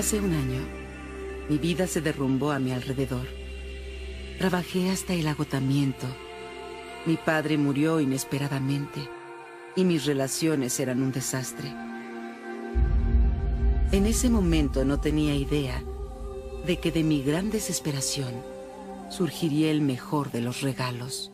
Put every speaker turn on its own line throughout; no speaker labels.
Hace un año, mi vida se derrumbó a mi alrededor. Trabajé hasta el agotamiento. Mi padre murió inesperadamente y mis relaciones eran un desastre. En ese momento no tenía idea de que de mi gran desesperación surgiría el mejor de los regalos.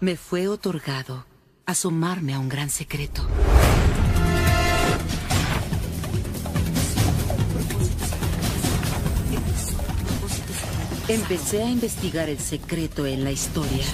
Me fue otorgado asomarme a un gran secreto. Empecé a investigar el secreto en la historia.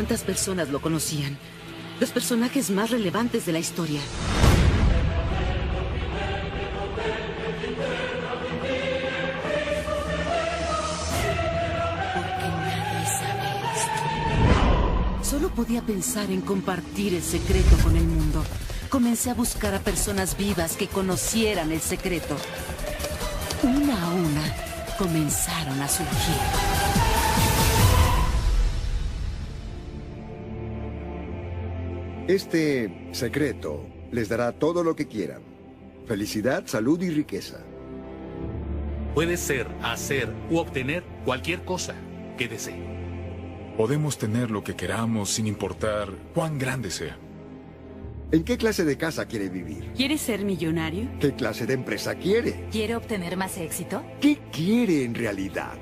Cuántas personas lo conocían. Los personajes más relevantes de la historia. Solo podía pensar en compartir el secreto con el mundo. Comencé a buscar a personas vivas que conocieran el secreto. Una a una comenzaron a surgir.
Este secreto les dará todo lo que quieran. Felicidad, salud y riqueza.
Puede ser, hacer u obtener cualquier cosa que desee.
Podemos tener lo que queramos sin importar cuán grande sea.
¿En qué clase de casa quiere vivir?
¿Quiere ser millonario?
¿Qué clase de empresa quiere?
¿Quiere obtener más éxito?
¿Qué quiere en realidad?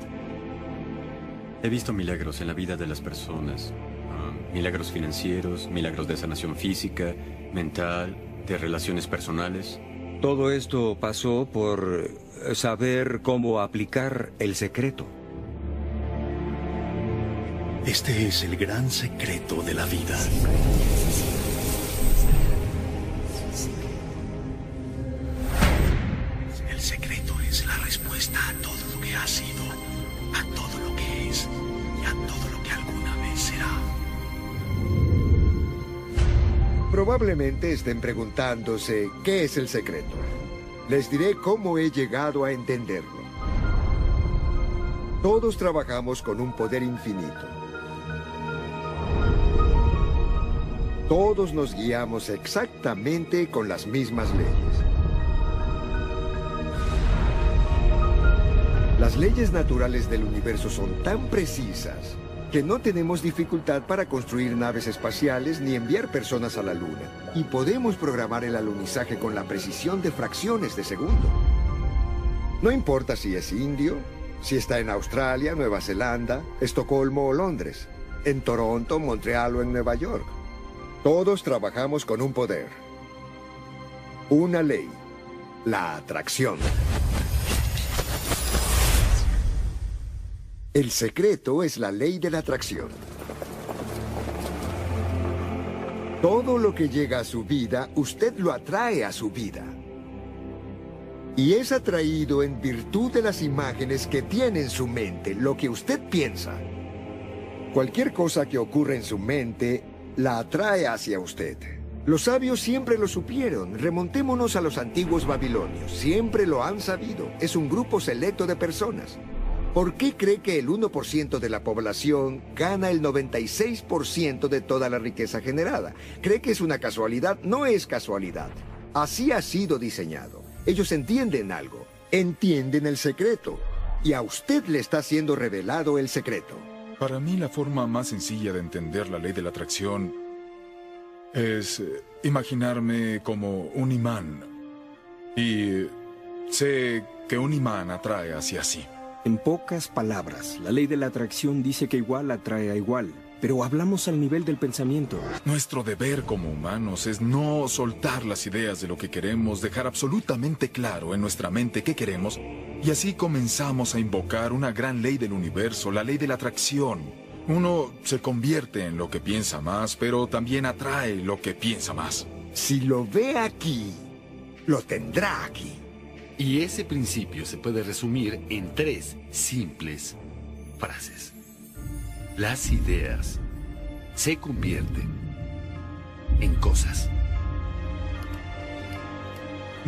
He visto milagros en la vida de las personas. Milagros financieros, milagros de sanación física, mental, de relaciones personales.
Todo esto pasó por saber cómo aplicar el secreto.
Este es el gran secreto de la vida.
Probablemente estén preguntándose qué es el secreto. Les diré cómo he llegado a entenderlo. Todos trabajamos con un poder infinito. Todos nos guiamos exactamente con las mismas leyes. Las leyes naturales del universo son tan precisas que no tenemos dificultad para construir naves espaciales ni enviar personas a la Luna. Y podemos programar el alunizaje con la precisión de fracciones de segundo. No importa si es indio, si está en Australia, Nueva Zelanda, Estocolmo o Londres, en Toronto, Montreal o en Nueva York. Todos trabajamos con un poder. Una ley. La atracción. El secreto es la ley de la atracción. Todo lo que llega a su vida, usted lo atrae a su vida. Y es atraído en virtud de las imágenes que tiene en su mente, lo que usted piensa. Cualquier cosa que ocurra en su mente, la atrae hacia usted. Los sabios siempre lo supieron. Remontémonos a los antiguos babilonios. Siempre lo han sabido. Es un grupo selecto de personas. ¿Por qué cree que el 1% de la población gana el 96% de toda la riqueza generada? ¿Cree que es una casualidad? No es casualidad. Así ha sido diseñado. Ellos entienden algo, entienden el secreto. Y a usted le está siendo revelado el secreto.
Para mí la forma más sencilla de entender la ley de la atracción es eh, imaginarme como un imán. Y sé que un imán atrae hacia sí.
En pocas palabras, la ley de la atracción dice que igual atrae a igual, pero hablamos al nivel del pensamiento.
Nuestro deber como humanos es no soltar las ideas de lo que queremos, dejar absolutamente claro en nuestra mente qué queremos, y así comenzamos a invocar una gran ley del universo, la ley de la atracción. Uno se convierte en lo que piensa más, pero también atrae lo que piensa más.
Si lo ve aquí, lo tendrá aquí.
Y ese principio se puede resumir en tres simples frases. Las ideas se convierten en cosas.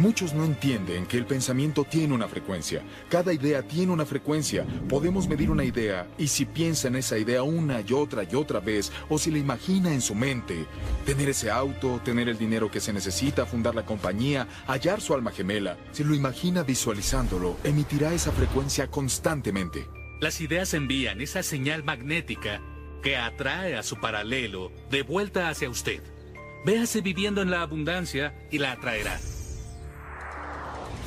Muchos no entienden que el pensamiento tiene una frecuencia. Cada idea tiene una frecuencia. Podemos medir una idea y si piensa en esa idea una y otra y otra vez, o si la imagina en su mente, tener ese auto, tener el dinero que se necesita, fundar la compañía, hallar su alma gemela, si lo imagina visualizándolo, emitirá esa frecuencia constantemente.
Las ideas envían esa señal magnética que atrae a su paralelo de vuelta hacia usted. Véase viviendo en la abundancia y la atraerá.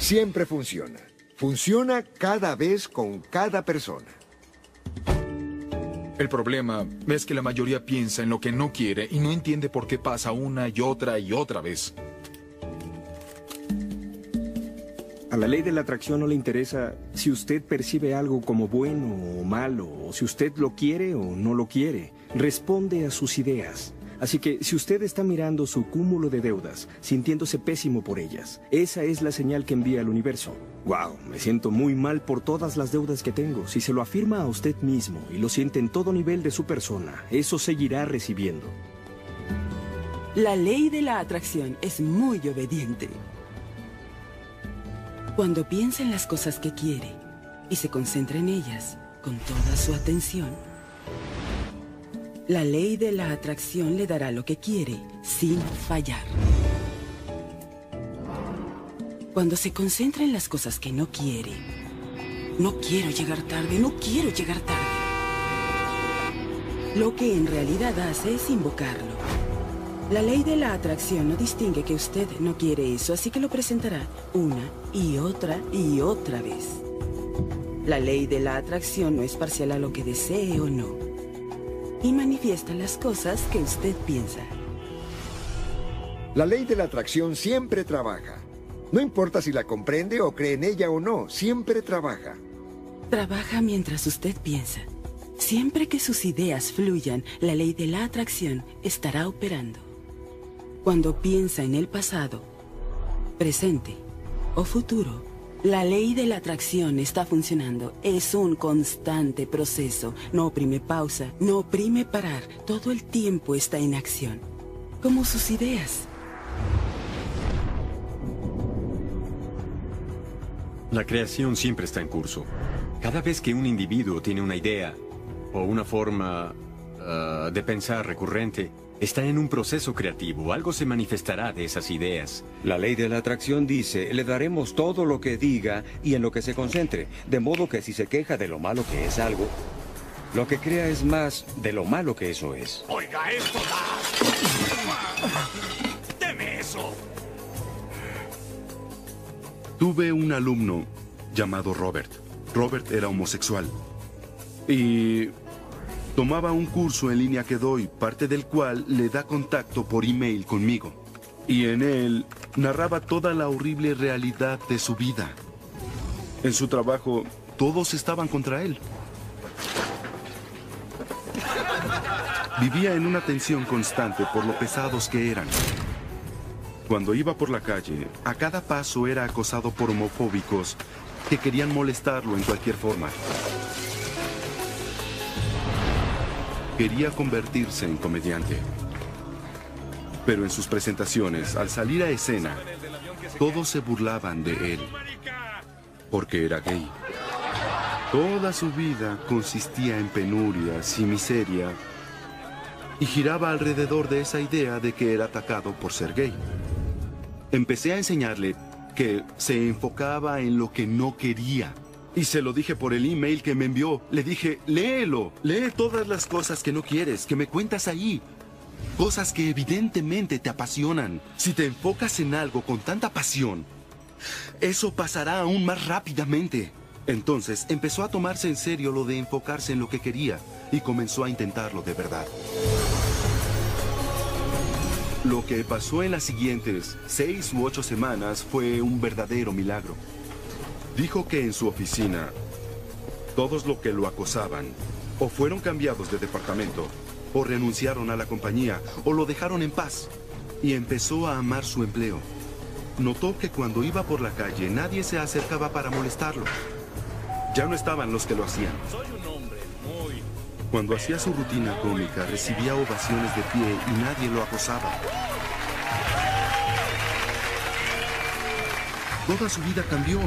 Siempre funciona. Funciona cada vez con cada persona.
El problema es que la mayoría piensa en lo que no quiere y no entiende por qué pasa una y otra y otra vez.
A la ley de la atracción no le interesa si usted percibe algo como bueno o malo, o si usted lo quiere o no lo quiere. Responde a sus ideas. Así que si usted está mirando su cúmulo de deudas, sintiéndose pésimo por ellas, esa es la señal que envía al universo. Wow, me siento muy mal por todas las deudas que tengo. Si se lo afirma a usted mismo y lo siente en todo nivel de su persona, eso seguirá recibiendo.
La ley de la atracción es muy obediente. Cuando piensa en las cosas que quiere y se concentra en ellas con toda su atención, la ley de la atracción le dará lo que quiere sin fallar. Cuando se concentra en las cosas que no quiere, no quiero llegar tarde, no quiero llegar tarde. Lo que en realidad hace es invocarlo. La ley de la atracción no distingue que usted no quiere eso, así que lo presentará una y otra y otra vez. La ley de la atracción no es parcial a lo que desee o no. Y manifiesta las cosas que usted piensa.
La ley de la atracción siempre trabaja. No importa si la comprende o cree en ella o no, siempre trabaja.
Trabaja mientras usted piensa. Siempre que sus ideas fluyan, la ley de la atracción estará operando. Cuando piensa en el pasado, presente o futuro, la ley de la atracción está funcionando. Es un constante proceso. No oprime pausa, no oprime parar. Todo el tiempo está en acción. Como sus ideas.
La creación siempre está en curso. Cada vez que un individuo tiene una idea o una forma ah, de pensar recurrente, está en un proceso creativo. Algo se manifestará de esas ideas.
La ley de la atracción dice, le daremos todo lo que diga y en lo que se concentre. De modo que si se queja de lo malo que es algo, lo que crea es más de lo malo que eso es.
Oiga, esto da. ¡Deme eso!
Tuve un alumno llamado Robert. Robert era homosexual. Y tomaba un curso en línea que doy, parte del cual le da contacto por email conmigo. Y en él narraba toda la horrible realidad de su vida. En su trabajo, todos estaban contra él. Vivía en una tensión constante por lo pesados que eran. Cuando iba por la calle, a cada paso era acosado por homofóbicos que querían molestarlo en cualquier forma. Quería convertirse en comediante. Pero en sus presentaciones, al salir a escena, todos se burlaban de él. Porque era gay. Toda su vida consistía en penurias y miseria y giraba alrededor de esa idea de que era atacado por ser gay. Empecé a enseñarle que se enfocaba en lo que no quería. Y se lo dije por el email que me envió. Le dije, léelo, lee todas las cosas que no quieres, que me cuentas ahí. Cosas que evidentemente te apasionan. Si te enfocas en algo con tanta pasión, eso pasará aún más rápidamente. Entonces empezó a tomarse en serio lo de enfocarse en lo que quería y comenzó a intentarlo de verdad. Lo que pasó en las siguientes seis u ocho semanas fue un verdadero milagro. Dijo que en su oficina, todos los que lo acosaban o fueron cambiados de departamento, o renunciaron a la compañía, o lo dejaron en paz, y empezó a amar su empleo. Notó que cuando iba por la calle nadie se acercaba para molestarlo. Ya no estaban los que lo hacían.
Soy un hombre muy...
Cuando hacía su rutina cómica recibía ovaciones de pie y nadie lo acosaba. Toda su vida cambió.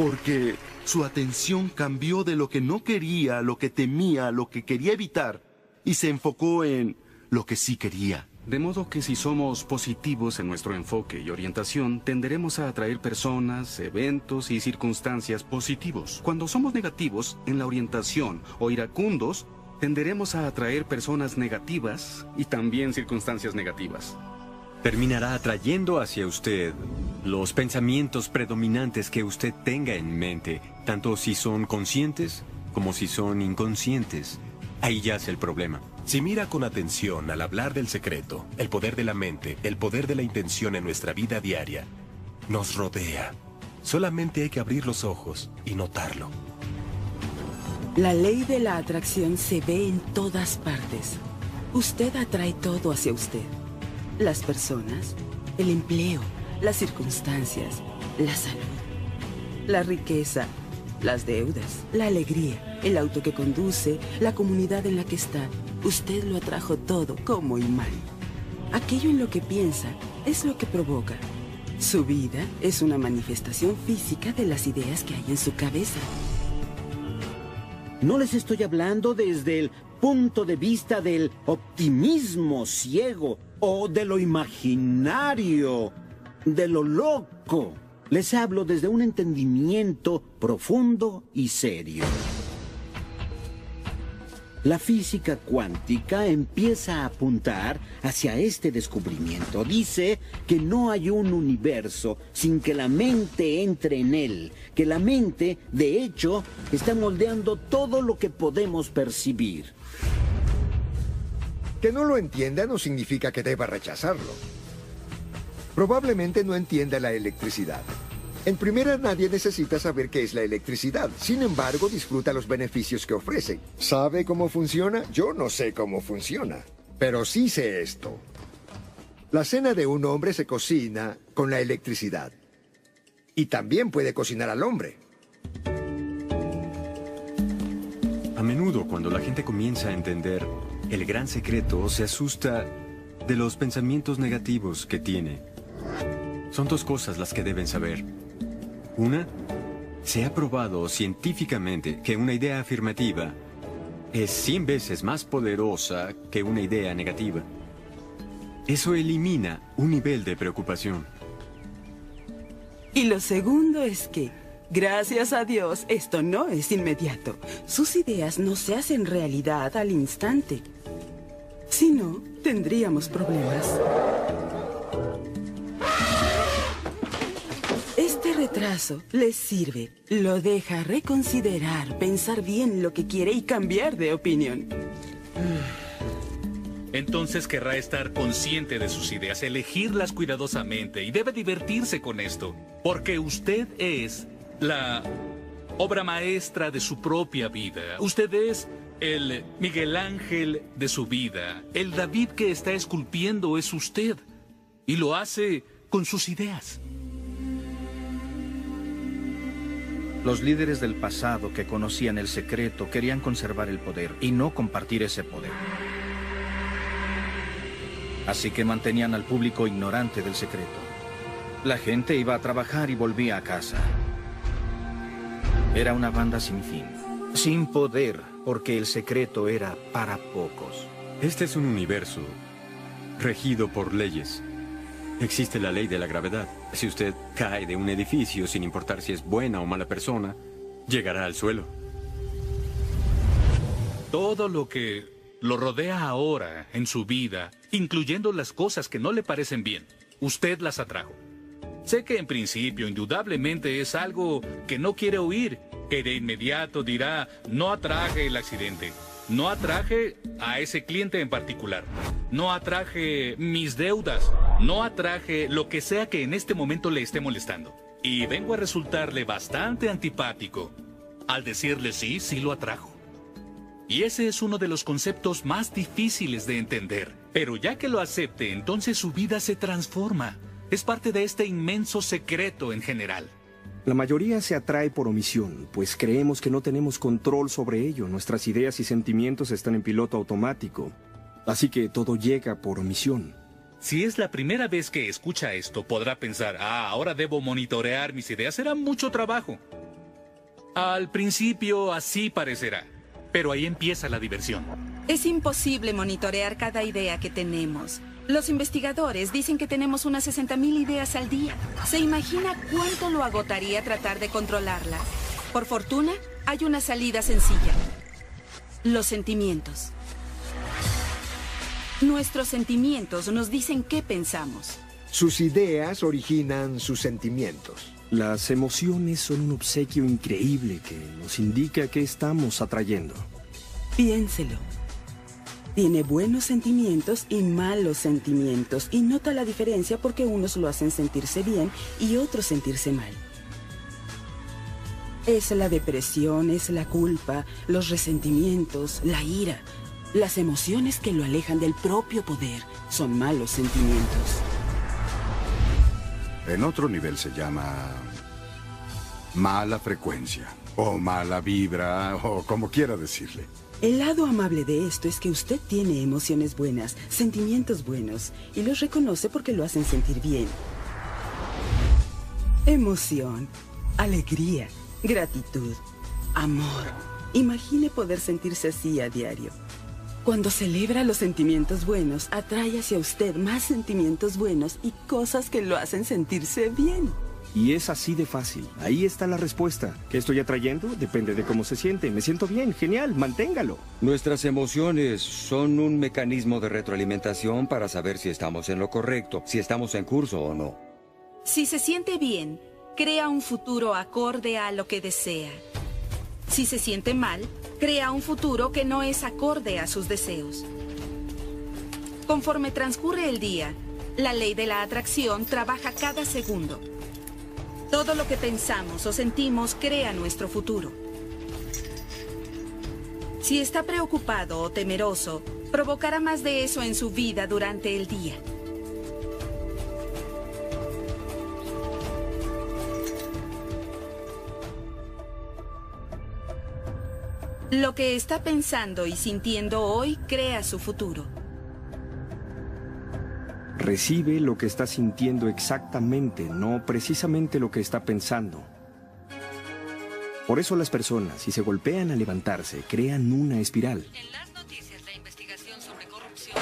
Porque su atención cambió de lo que no quería, lo que temía, lo que quería evitar, y se enfocó en lo que sí quería.
De modo que si somos positivos en nuestro enfoque y orientación, tenderemos a atraer personas, eventos y circunstancias positivos. Cuando somos negativos en la orientación o iracundos, tenderemos a atraer personas negativas y también circunstancias negativas.
Terminará atrayendo hacia usted los pensamientos predominantes que usted tenga en mente, tanto si son conscientes como si son inconscientes. Ahí yace el problema.
Si mira con atención al hablar del secreto, el poder de la mente, el poder de la intención en nuestra vida diaria, nos rodea. Solamente hay que abrir los ojos y notarlo.
La ley de la atracción se ve en todas partes. Usted atrae todo hacia usted. Las personas, el empleo, las circunstancias, la salud, la riqueza, las deudas, la alegría, el auto que conduce, la comunidad en la que está. Usted lo atrajo todo, como mal. Aquello en lo que piensa es lo que provoca. Su vida es una manifestación física de las ideas que hay en su cabeza.
No les estoy hablando desde el punto de vista del optimismo ciego o de lo imaginario, de lo loco. Les hablo desde un entendimiento profundo y serio. La física cuántica empieza a apuntar hacia este descubrimiento. Dice que no hay un universo sin que la mente entre en él, que la mente, de hecho, está moldeando todo lo que podemos percibir.
Que no lo entienda no significa que deba rechazarlo. Probablemente no entienda la electricidad. En primera, nadie necesita saber qué es la electricidad. Sin embargo, disfruta los beneficios que ofrece. ¿Sabe cómo funciona? Yo no sé cómo funciona. Pero sí sé esto. La cena de un hombre se cocina con la electricidad. Y también puede cocinar al hombre.
A menudo, cuando la gente comienza a entender el gran secreto, se asusta de los pensamientos negativos que tiene. Son dos cosas las que deben saber. Una, se ha probado científicamente que una idea afirmativa es 100 veces más poderosa que una idea negativa. Eso elimina un nivel de preocupación.
Y lo segundo es que, gracias a Dios, esto no es inmediato. Sus ideas no se hacen realidad al instante. Si no, tendríamos problemas. Este retraso les sirve. Lo deja reconsiderar, pensar bien lo que quiere y cambiar de opinión.
Entonces querrá estar consciente de sus ideas, elegirlas cuidadosamente y debe divertirse con esto, porque usted es la obra maestra de su propia vida. Usted es el Miguel Ángel de su vida. El David que está esculpiendo es usted y lo hace con sus ideas.
Los líderes del pasado que conocían el secreto querían conservar el poder y no compartir ese poder. Así que mantenían al público ignorante del secreto. La gente iba a trabajar y volvía a casa. Era una banda sin fin, sin poder, porque el secreto era para pocos.
Este es un universo regido por leyes. Existe la ley de la gravedad. Si usted cae de un edificio, sin importar si es buena o mala persona, llegará al suelo.
Todo lo que lo rodea ahora en su vida, incluyendo las cosas que no le parecen bien, usted las atrajo. Sé que en principio indudablemente es algo que no quiere oír, que de inmediato dirá, no atraje el accidente, no atraje a ese cliente en particular, no atraje mis deudas, no atraje lo que sea que en este momento le esté molestando. Y vengo a resultarle bastante antipático al decirle sí, sí lo atrajo. Y ese es uno de los conceptos más difíciles de entender. Pero ya que lo acepte, entonces su vida se transforma. Es parte de este inmenso secreto en general.
La mayoría se atrae por omisión, pues creemos que no tenemos control sobre ello. Nuestras ideas y sentimientos están en piloto automático. Así que todo llega por omisión.
Si es la primera vez que escucha esto, podrá pensar, ah, ahora debo monitorear mis ideas, será mucho trabajo. Al principio así parecerá, pero ahí empieza la diversión.
Es imposible monitorear cada idea que tenemos. Los investigadores dicen que tenemos unas 60.000 ideas al día. ¿Se imagina cuánto lo agotaría tratar de controlarlas? Por fortuna, hay una salida sencilla. Los sentimientos. Nuestros sentimientos nos dicen qué pensamos.
Sus ideas originan sus sentimientos.
Las emociones son un obsequio increíble que nos indica qué estamos atrayendo.
Piénselo. Tiene buenos sentimientos y malos sentimientos y nota la diferencia porque unos lo hacen sentirse bien y otros sentirse mal. Es la depresión, es la culpa, los resentimientos, la ira. Las emociones que lo alejan del propio poder son malos sentimientos.
En otro nivel se llama mala frecuencia o mala vibra o como quiera decirle.
El lado amable de esto es que usted tiene emociones buenas, sentimientos buenos, y los reconoce porque lo hacen sentir bien. Emoción, alegría, gratitud, amor. Imagine poder sentirse así a diario. Cuando celebra los sentimientos buenos, atrae hacia usted más sentimientos buenos y cosas que lo hacen sentirse bien.
Y es así de fácil. Ahí está la respuesta. ¿Qué estoy atrayendo? Depende de cómo se siente. Me siento bien, genial, manténgalo.
Nuestras emociones son un mecanismo de retroalimentación para saber si estamos en lo correcto, si estamos en curso o no.
Si se siente bien, crea un futuro acorde a lo que desea. Si se siente mal, crea un futuro que no es acorde a sus deseos. Conforme transcurre el día, la ley de la atracción trabaja cada segundo. Todo lo que pensamos o sentimos crea nuestro futuro. Si está preocupado o temeroso, provocará más de eso en su vida durante el día. Lo que está pensando y sintiendo hoy crea su futuro.
Recibe lo que está sintiendo exactamente, no precisamente lo que está pensando. Por eso las personas, si se golpean a levantarse, crean una espiral.
En las noticias, la investigación sobre corrupción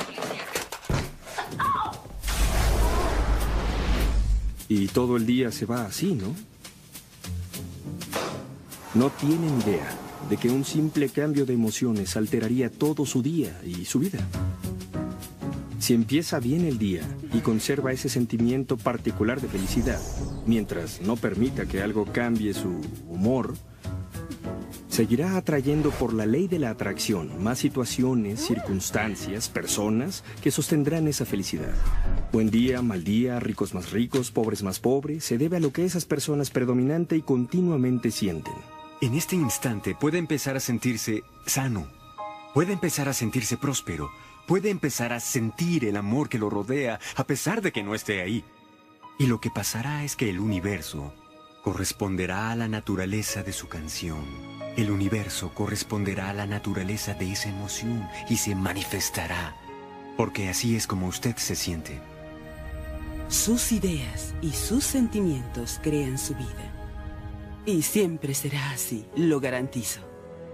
Y todo el día se va así, ¿no? No tienen idea de que un simple cambio de emociones alteraría todo su día y su vida. Si empieza bien el día y conserva ese sentimiento particular de felicidad, mientras no permita que algo cambie su humor, seguirá atrayendo por la ley de la atracción más situaciones, circunstancias, personas que sostendrán esa felicidad. Buen día, mal día, ricos más ricos, pobres más pobres, se debe a lo que esas personas predominante y continuamente sienten.
En este instante puede empezar a sentirse sano, puede empezar a sentirse próspero, puede empezar a sentir el amor que lo rodea a pesar de que no esté ahí. Y lo que pasará es que el universo corresponderá a la naturaleza de su canción. El universo corresponderá a la naturaleza de esa emoción y se manifestará, porque así es como usted se siente.
Sus ideas y sus sentimientos crean su vida. Y siempre será así, lo garantizo.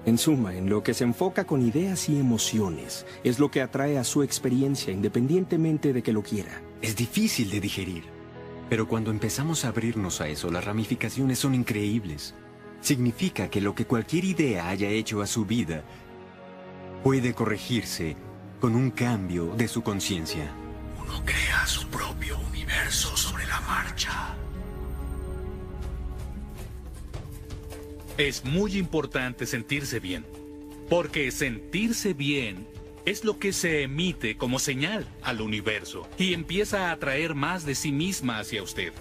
En suma, en lo que se enfoca con ideas y emociones, es lo que atrae a su experiencia independientemente de que lo quiera.
Es difícil de digerir, pero cuando empezamos a abrirnos a eso, las ramificaciones son increíbles. Significa que lo que cualquier idea haya hecho a su vida puede corregirse con un cambio de su conciencia.
Uno crea su propio universo sobre la marcha.
Es muy importante sentirse bien, porque sentirse bien es lo que se emite como señal al universo y empieza a atraer más de sí misma hacia usted.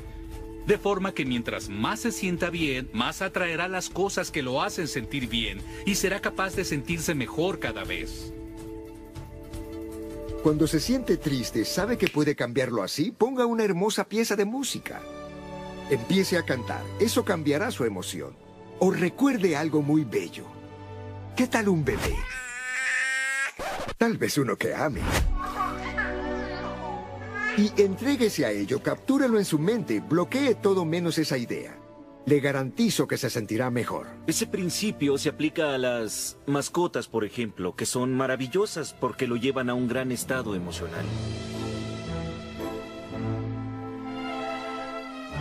De forma que mientras más se sienta bien, más atraerá las cosas que lo hacen sentir bien y será capaz de sentirse mejor cada vez.
Cuando se siente triste, sabe que puede cambiarlo así. Ponga una hermosa pieza de música. Empiece a cantar. Eso cambiará su emoción. O recuerde algo muy bello. ¿Qué tal un bebé? Tal vez uno que ame. Y entréguese a ello, captúrelo en su mente, bloquee todo menos esa idea. Le garantizo que se sentirá mejor.
Ese principio se aplica a las mascotas, por ejemplo, que son maravillosas porque lo llevan a un gran estado emocional.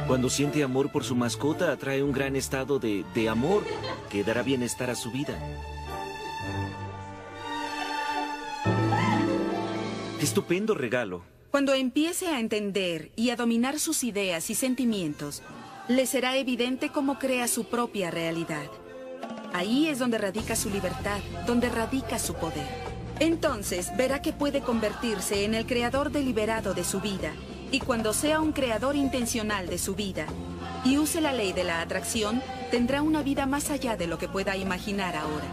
Cuando siente amor por su mascota, atrae un gran estado de, de amor que dará bienestar a su vida. Estupendo regalo.
Cuando empiece a entender y a dominar sus ideas y sentimientos, le será evidente cómo crea su propia realidad. Ahí es donde radica su libertad, donde radica su poder. Entonces verá que puede convertirse en el creador deliberado de su vida. Y cuando sea un creador intencional de su vida y use la ley de la atracción, tendrá una vida más allá de lo que pueda imaginar ahora.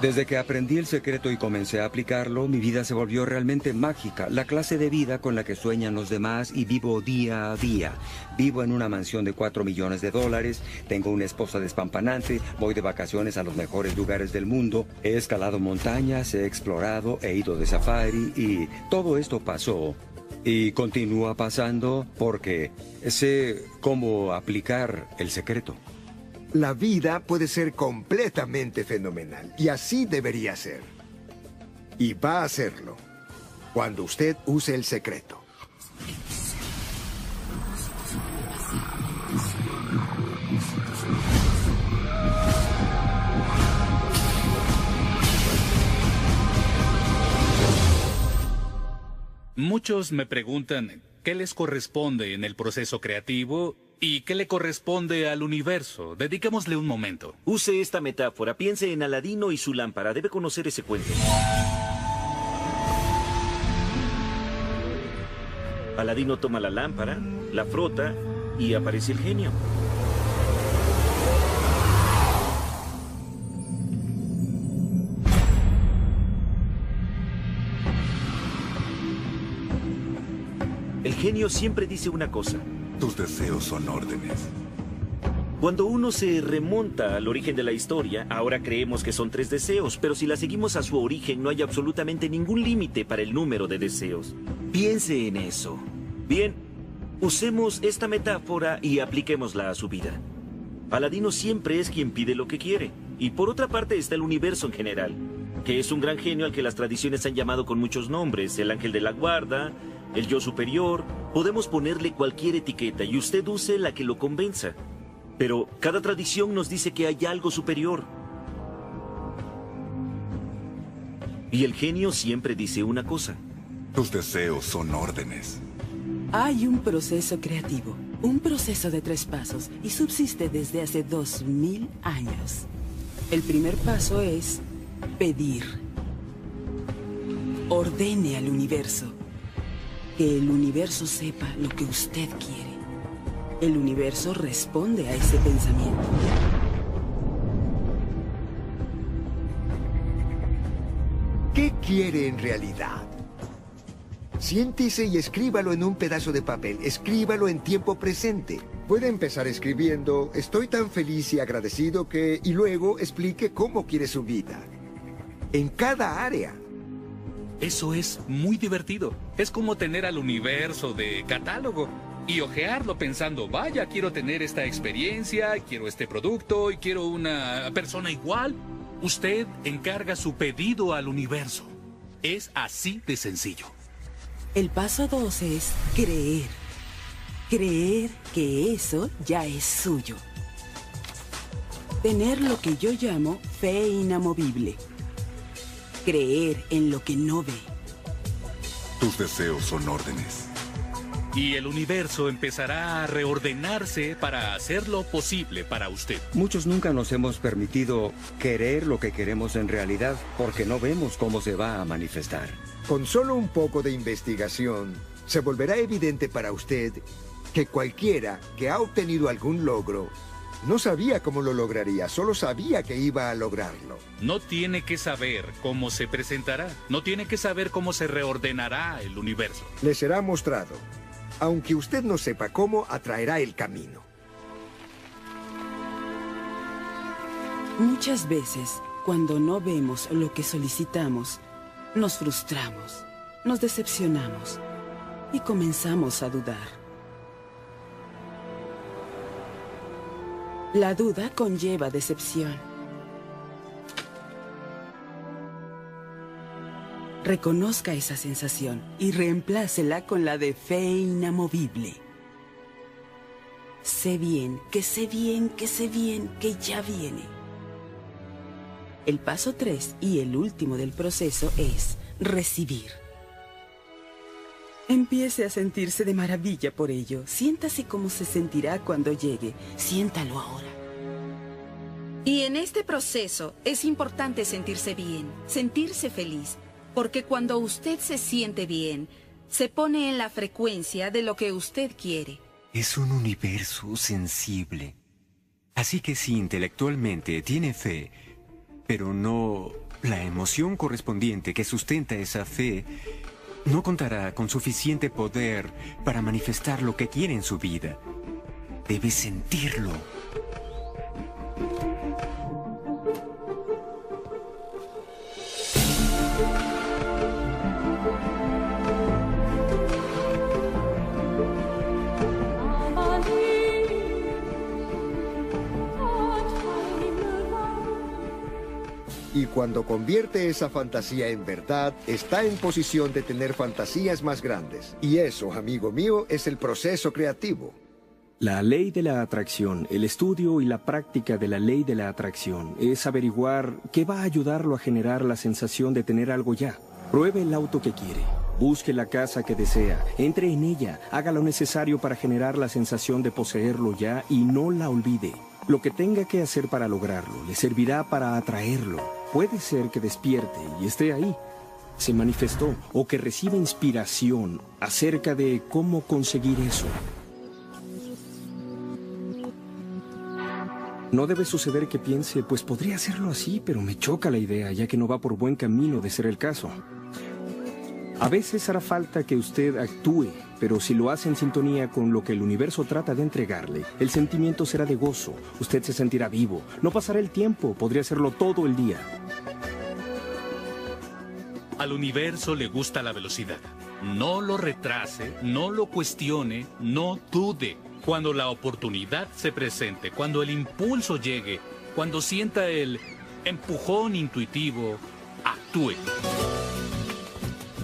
Desde que aprendí el secreto y comencé a aplicarlo, mi vida se volvió realmente mágica, la clase de vida con la que sueñan los demás y vivo día a día. Vivo en una mansión de 4 millones de dólares, tengo una esposa despampanante, voy de vacaciones a los mejores lugares del mundo, he escalado montañas, he explorado, he ido de safari y todo esto pasó y continúa pasando porque sé cómo aplicar el secreto.
La vida puede ser completamente fenomenal y así debería ser. Y va a serlo cuando usted use el secreto.
Muchos me preguntan qué les corresponde en el proceso creativo y qué le corresponde al universo. Dediquémosle un momento.
Use esta metáfora. Piense en Aladino y su lámpara. Debe conocer ese cuento. Aladino toma la lámpara, la frota y aparece el genio. Genio siempre dice una cosa.
Tus deseos son órdenes.
Cuando uno se remonta al origen de la historia, ahora creemos que son tres deseos, pero si la seguimos a su origen no hay absolutamente ningún límite para el número de deseos. Piense en eso. Bien, usemos esta metáfora y apliquémosla a su vida. Aladino siempre es quien pide lo que quiere. Y por otra parte está el universo en general, que es un gran genio al que las tradiciones han llamado con muchos nombres, el ángel de la guarda, el yo superior, podemos ponerle cualquier etiqueta y usted use la que lo convenza. Pero cada tradición nos dice que hay algo superior. Y el genio siempre dice una cosa.
Tus deseos son órdenes.
Hay un proceso creativo, un proceso de tres pasos y subsiste desde hace dos mil años. El primer paso es pedir. Ordene al universo. Que el universo sepa lo que usted quiere. El universo responde a ese pensamiento.
¿Qué quiere en realidad? Siéntese y escríbalo en un pedazo de papel. Escríbalo en tiempo presente. Puede empezar escribiendo, estoy tan feliz y agradecido que... Y luego explique cómo quiere su vida. En cada área.
Eso es muy divertido. Es como tener al universo de catálogo. y ojearlo pensando, vaya, quiero tener esta experiencia, quiero este producto y quiero una persona igual, usted encarga su pedido al universo. Es así de sencillo.
El paso dos es creer. Creer que eso ya es suyo. Tener lo que yo llamo fe inamovible. Creer en lo que no ve.
Tus deseos son órdenes.
Y el universo empezará a reordenarse para hacerlo posible para usted.
Muchos nunca nos hemos permitido querer lo que queremos en realidad porque no vemos cómo se va a manifestar.
Con solo un poco de investigación, se volverá evidente para usted que cualquiera que ha obtenido algún logro no sabía cómo lo lograría, solo sabía que iba a lograrlo.
No tiene que saber cómo se presentará, no tiene que saber cómo se reordenará el universo.
Le será mostrado. Aunque usted no sepa cómo, atraerá el camino.
Muchas veces, cuando no vemos lo que solicitamos, nos frustramos, nos decepcionamos y comenzamos a dudar. La duda conlleva decepción. Reconozca esa sensación y reemplácela con la de fe inamovible. Sé bien, que sé bien, que sé bien, que ya viene. El paso 3 y el último del proceso es recibir. Empiece a sentirse de maravilla por ello. Siéntase cómo se sentirá cuando llegue. Siéntalo ahora.
Y en este proceso es importante sentirse bien, sentirse feliz, porque cuando usted se siente bien, se pone en la frecuencia de lo que usted quiere.
Es un universo sensible. Así que si intelectualmente tiene fe, pero no la emoción correspondiente que sustenta esa fe, no contará con suficiente poder para manifestar lo que quiere en su vida. Debe sentirlo.
Y cuando convierte esa fantasía en verdad, está en posición de tener fantasías más grandes. Y eso, amigo mío, es el proceso creativo.
La ley de la atracción, el estudio y la práctica de la ley de la atracción es averiguar qué va a ayudarlo a generar la sensación de tener algo ya. Pruebe el auto que quiere. Busque la casa que desea, entre en ella, haga lo necesario para generar la sensación de poseerlo ya y no la olvide. Lo que tenga que hacer para lograrlo le servirá para atraerlo. Puede ser que despierte y esté ahí. Se manifestó o que reciba inspiración acerca de cómo conseguir eso. No debe suceder que piense, pues podría hacerlo así, pero me choca la idea, ya que no va por buen camino de ser el caso. A veces hará falta que usted actúe, pero si lo hace en sintonía con lo que el universo trata de entregarle, el sentimiento será de gozo, usted se sentirá vivo, no pasará el tiempo, podría hacerlo todo el día.
Al universo le gusta la velocidad. No lo retrase, no lo cuestione, no dude. Cuando la oportunidad se presente, cuando el impulso llegue, cuando sienta el empujón intuitivo, actúe.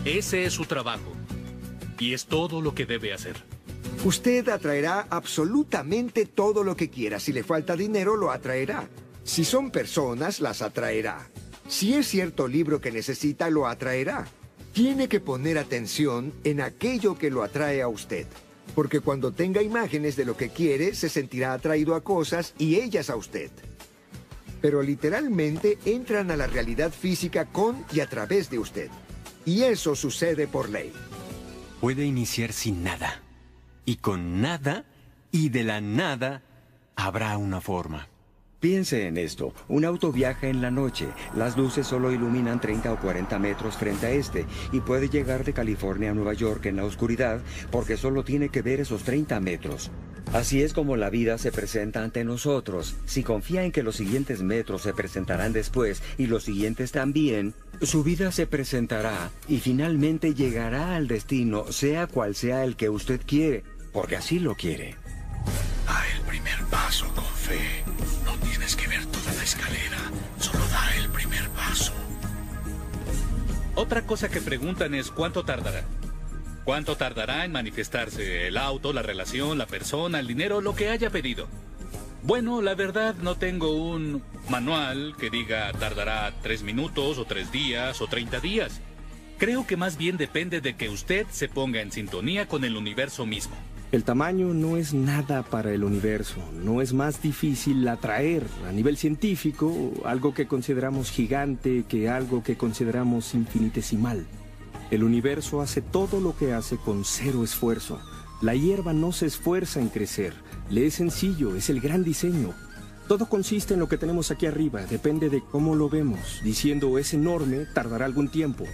Ese es su trabajo. Y es todo lo que debe hacer.
Usted atraerá absolutamente todo lo que quiera. Si le falta dinero, lo atraerá. Si son personas, las atraerá. Si es cierto libro que necesita, lo atraerá. Tiene que poner atención en aquello que lo atrae a usted. Porque cuando tenga imágenes de lo que quiere, se sentirá atraído a cosas y ellas a usted. Pero literalmente entran a la realidad física con y a través de usted. Y eso sucede por ley.
Puede iniciar sin nada. Y con nada y de la nada habrá una forma.
Piense en esto. Un auto viaja en la noche. Las luces solo iluminan 30 o 40 metros frente a este y puede llegar de California a Nueva York en la oscuridad porque solo tiene que ver esos 30 metros. Así es como la vida se presenta ante nosotros. Si confía en que los siguientes metros se presentarán después y los siguientes también, su vida se presentará y finalmente llegará al destino, sea cual sea el que usted quiere.
porque así lo quiere.
Da el primer paso con fe. No tienes que ver toda la escalera, solo da el primer paso.
Otra cosa que preguntan es cuánto tardará. ¿Cuánto tardará en manifestarse el auto, la relación, la persona, el dinero, lo que haya pedido? Bueno, la verdad no tengo un manual que diga tardará tres minutos o tres días o 30 días. Creo que más bien depende de que usted se ponga en sintonía con el universo mismo.
El tamaño no es nada para el universo, no es más difícil atraer a nivel científico algo que consideramos gigante que algo que consideramos infinitesimal. El universo hace todo lo que hace con cero esfuerzo. La hierba no se esfuerza en crecer, le es sencillo, es el gran diseño. Todo consiste en lo que tenemos aquí arriba, depende de cómo lo vemos. Diciendo es enorme, tardará algún tiempo.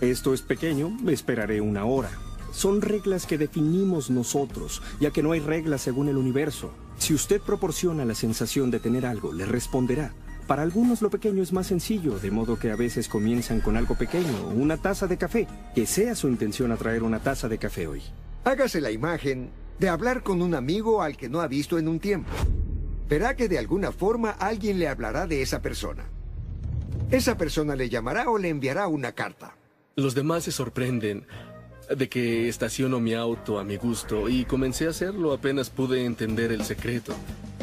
Esto es pequeño, esperaré una hora. Son reglas que definimos nosotros, ya que no hay reglas según el universo. Si usted proporciona la sensación de tener algo, le responderá. Para algunos lo pequeño es más sencillo, de modo que a veces comienzan con algo pequeño, una taza de café. Que sea su intención atraer una taza de café hoy.
Hágase la imagen de hablar con un amigo al que no ha visto en un tiempo. Verá que de alguna forma alguien le hablará de esa persona. Esa persona le llamará o le enviará una carta.
Los demás se sorprenden de que estaciono mi auto a mi gusto y comencé a hacerlo apenas pude entender el secreto.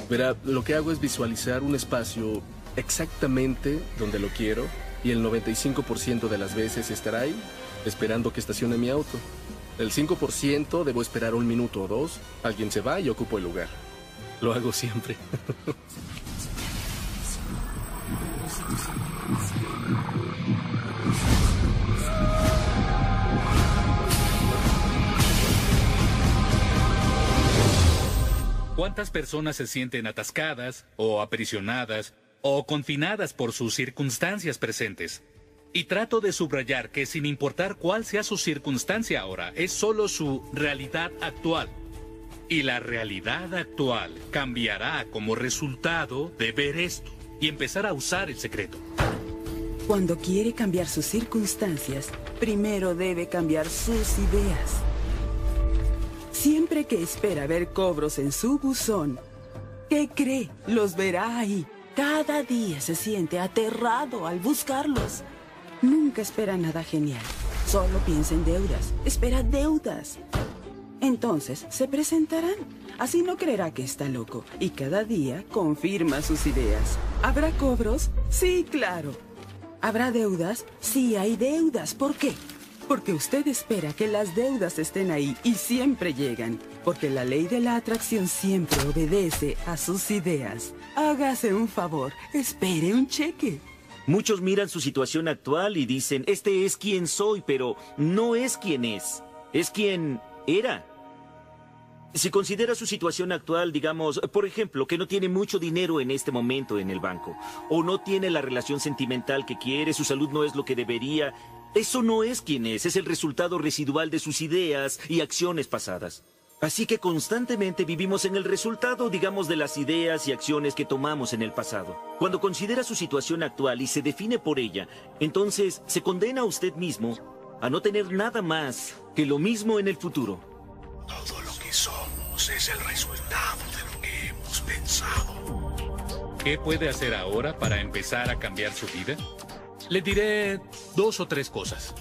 Verá, lo que hago es visualizar un espacio exactamente donde lo quiero y el 95% de las veces estará ahí, esperando que estacione mi auto. El 5% debo esperar un minuto o dos, alguien se va y ocupo el lugar. Lo hago siempre.
¿Cuántas personas se sienten atascadas o aprisionadas o confinadas por sus circunstancias presentes? Y trato de subrayar que sin importar cuál sea su circunstancia ahora, es solo su realidad actual. Y la realidad actual cambiará como resultado de ver esto y empezar a usar el secreto.
Cuando quiere cambiar sus circunstancias, primero debe cambiar sus ideas. Siempre que espera ver cobros en su buzón, ¿qué cree? Los verá ahí. Cada día se siente aterrado al buscarlos. Nunca espera nada genial. Solo piensa en deudas. Espera deudas. Entonces se presentarán. Así no creerá que está loco. Y cada día confirma sus ideas. ¿Habrá cobros? Sí, claro. ¿Habrá deudas? Sí, hay deudas. ¿Por qué? Porque usted espera que las deudas estén ahí y siempre llegan. Porque la ley de la atracción siempre obedece a sus ideas. Hágase un favor, espere un cheque.
Muchos miran su situación actual y dicen, este es quien soy, pero no es quien es, es quien era. Si considera su situación actual, digamos, por ejemplo, que no tiene mucho dinero en este momento en el banco, o no tiene la relación sentimental que quiere, su salud no es lo que debería, eso no es quien es, es el resultado residual de sus ideas y acciones pasadas. Así que constantemente vivimos en el resultado, digamos, de las ideas y acciones que tomamos en el pasado. Cuando considera su situación actual y se define por ella, entonces se condena a usted mismo a no tener nada más que lo mismo en el futuro.
Todo lo que somos es el resultado de lo que hemos pensado.
¿Qué puede hacer ahora para empezar a cambiar su vida? Le diré dos o tres cosas.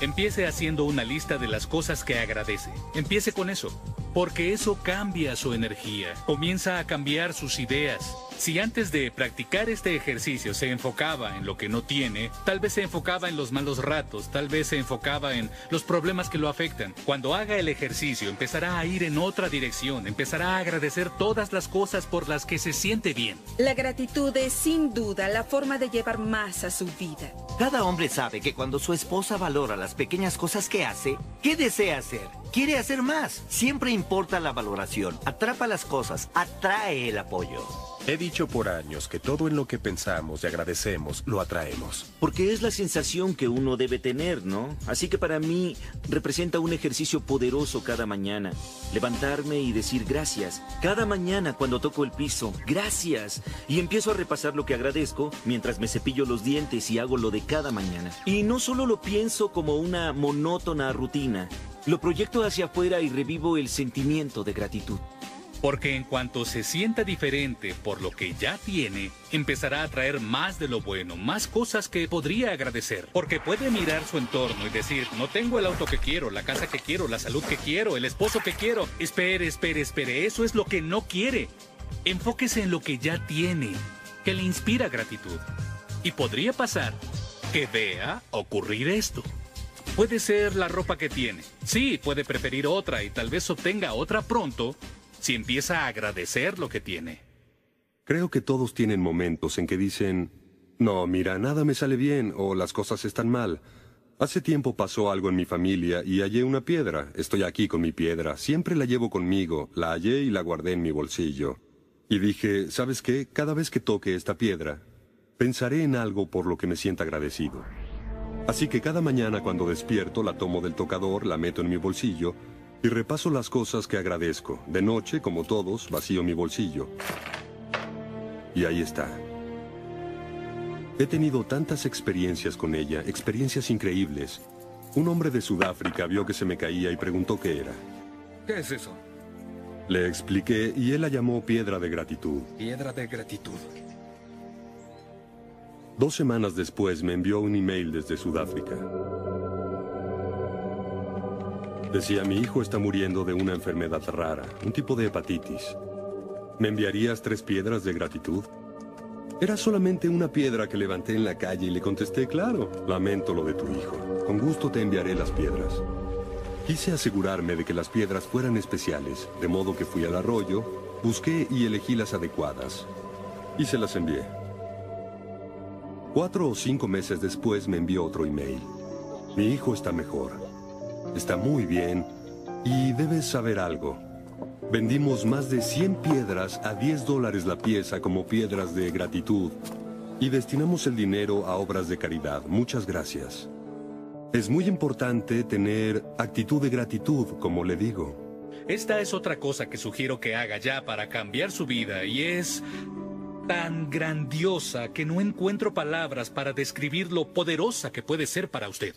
Empiece haciendo una lista de las cosas que agradece. Empiece con eso, porque eso cambia su energía, comienza a cambiar sus ideas. Si antes de practicar este ejercicio se enfocaba en lo que no tiene, tal vez se enfocaba en los malos ratos, tal vez se enfocaba en los problemas que lo afectan. Cuando haga el ejercicio empezará a ir en otra dirección, empezará a agradecer todas las cosas por las que se siente bien.
La gratitud es sin duda la forma de llevar más a su vida.
Cada hombre sabe que cuando su esposa valora las pequeñas cosas que hace, ¿qué desea hacer? Quiere hacer más. Siempre importa la valoración. Atrapa las cosas. Atrae el apoyo.
He dicho por años que todo en lo que pensamos y agradecemos lo atraemos.
Porque es la sensación que uno debe tener, ¿no? Así que para mí representa un ejercicio poderoso cada mañana. Levantarme y decir gracias. Cada mañana cuando toco el piso, gracias. Y empiezo a repasar lo que agradezco mientras me cepillo los dientes y hago lo de cada mañana. Y no solo lo pienso como una monótona rutina, lo proyecto hacia afuera y revivo el sentimiento de gratitud.
Porque en cuanto se sienta diferente por lo que ya tiene, empezará a traer más de lo bueno, más cosas que podría agradecer. Porque puede mirar su entorno y decir, no tengo el auto que quiero, la casa que quiero, la salud que quiero, el esposo que quiero. Espere, espere, espere, eso es lo que no quiere. Enfóquese en lo que ya tiene, que le inspira gratitud. Y podría pasar que vea ocurrir esto. Puede ser la ropa que tiene. Sí, puede preferir otra y tal vez obtenga otra pronto si empieza a agradecer lo que tiene.
Creo que todos tienen momentos en que dicen, no, mira, nada me sale bien o las cosas están mal. Hace tiempo pasó algo en mi familia y hallé una piedra. Estoy aquí con mi piedra. Siempre la llevo conmigo. La hallé y la guardé en mi bolsillo. Y dije, ¿sabes qué? Cada vez que toque esta piedra, pensaré en algo por lo que me sienta agradecido. Así que cada mañana cuando despierto la tomo del tocador, la meto en mi bolsillo y repaso las cosas que agradezco. De noche, como todos, vacío mi bolsillo. Y ahí está. He tenido tantas experiencias con ella, experiencias increíbles. Un hombre de Sudáfrica vio que se me caía y preguntó qué era.
¿Qué es eso?
Le expliqué y él la llamó piedra de gratitud.
Piedra de gratitud.
Dos semanas después me envió un email desde Sudáfrica. Decía, mi hijo está muriendo de una enfermedad rara, un tipo de hepatitis. ¿Me enviarías tres piedras de gratitud? Era solamente una piedra que levanté en la calle y le contesté, claro, lamento lo de tu hijo. Con gusto te enviaré las piedras. Quise asegurarme de que las piedras fueran especiales, de modo que fui al arroyo, busqué y elegí las adecuadas. Y se las envié. Cuatro o cinco meses después me envió otro email. Mi hijo está mejor. Está muy bien. Y debes saber algo. Vendimos más de 100 piedras a 10 dólares la pieza como piedras de gratitud. Y destinamos el dinero a obras de caridad. Muchas gracias. Es muy importante tener actitud de gratitud, como le digo.
Esta es otra cosa que sugiero que haga ya para cambiar su vida y es tan grandiosa que no encuentro palabras para describir lo poderosa que puede ser para usted.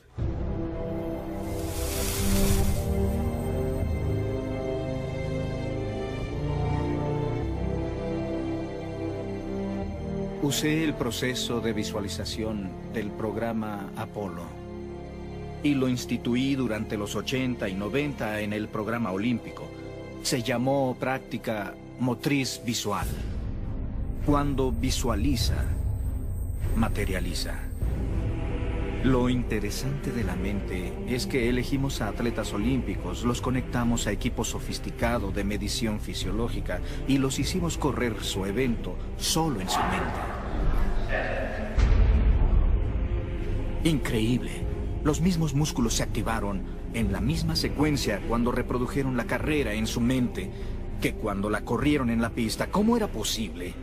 Usé el proceso de visualización del programa Apolo y lo instituí durante los 80 y 90 en el programa olímpico. Se llamó práctica motriz visual. Cuando visualiza, materializa. Lo interesante de la mente es que elegimos a atletas olímpicos, los conectamos a equipos sofisticados de medición fisiológica y los hicimos correr su evento solo en su mente. Increíble. Los mismos músculos se activaron en la misma secuencia cuando reprodujeron la carrera en su mente que cuando la corrieron en la pista. ¿Cómo era posible?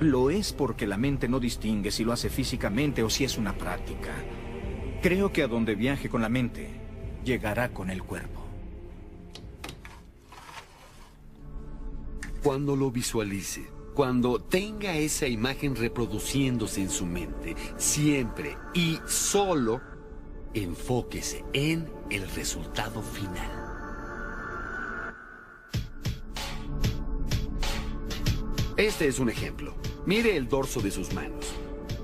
Lo es porque la mente no distingue si lo hace físicamente o si es una práctica. Creo que a donde viaje con la mente, llegará con el cuerpo.
Cuando lo visualice, cuando tenga esa imagen reproduciéndose en su mente, siempre y solo enfóquese en el resultado final. Este es un ejemplo. Mire el dorso de sus manos.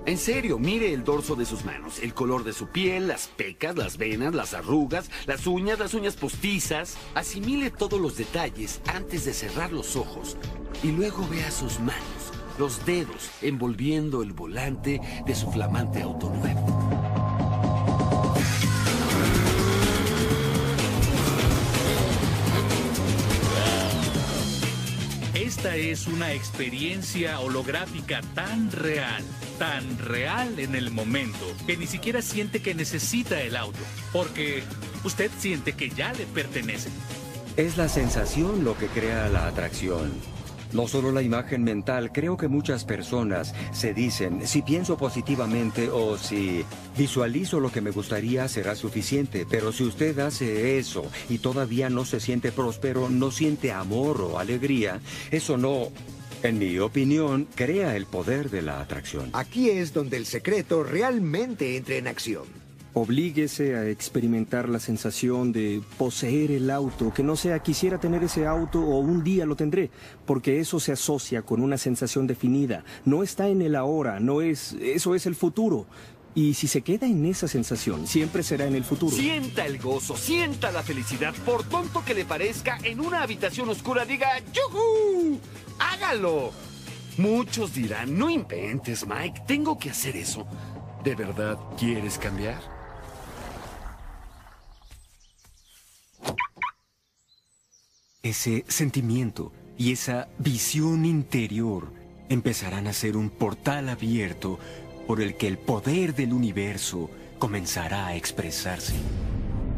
En serio, mire el dorso de sus manos, el color de su piel, las pecas, las venas, las arrugas, las uñas, las uñas postizas. Asimile todos los detalles antes de cerrar los ojos y luego vea sus manos, los dedos envolviendo el volante de su flamante auto nuevo.
Esta es una experiencia holográfica tan real, tan real en el momento, que ni siquiera siente que necesita el auto, porque usted siente que ya le pertenece.
Es la sensación lo que crea la atracción. No solo la imagen mental, creo que muchas personas se dicen, si pienso positivamente o si visualizo lo que me gustaría será suficiente, pero si usted hace eso y todavía no se siente próspero, no siente amor o alegría, eso no, en mi opinión, crea el poder de la atracción.
Aquí es donde el secreto realmente entra en acción.
Oblíguese a experimentar la sensación de poseer el auto, que no sea quisiera tener ese auto o un día lo tendré, porque eso se asocia con una sensación definida. No está en el ahora, no es, eso es el futuro. Y si se queda en esa sensación, siempre será en el futuro.
Sienta el gozo, sienta la felicidad, por tonto que le parezca, en una habitación oscura diga ¡Yuhu! ¡Hágalo! Muchos dirán, no inventes, Mike, tengo que hacer eso. ¿De verdad quieres cambiar?
Ese sentimiento y esa visión interior empezarán a ser un portal abierto por el que el poder del universo comenzará a expresarse.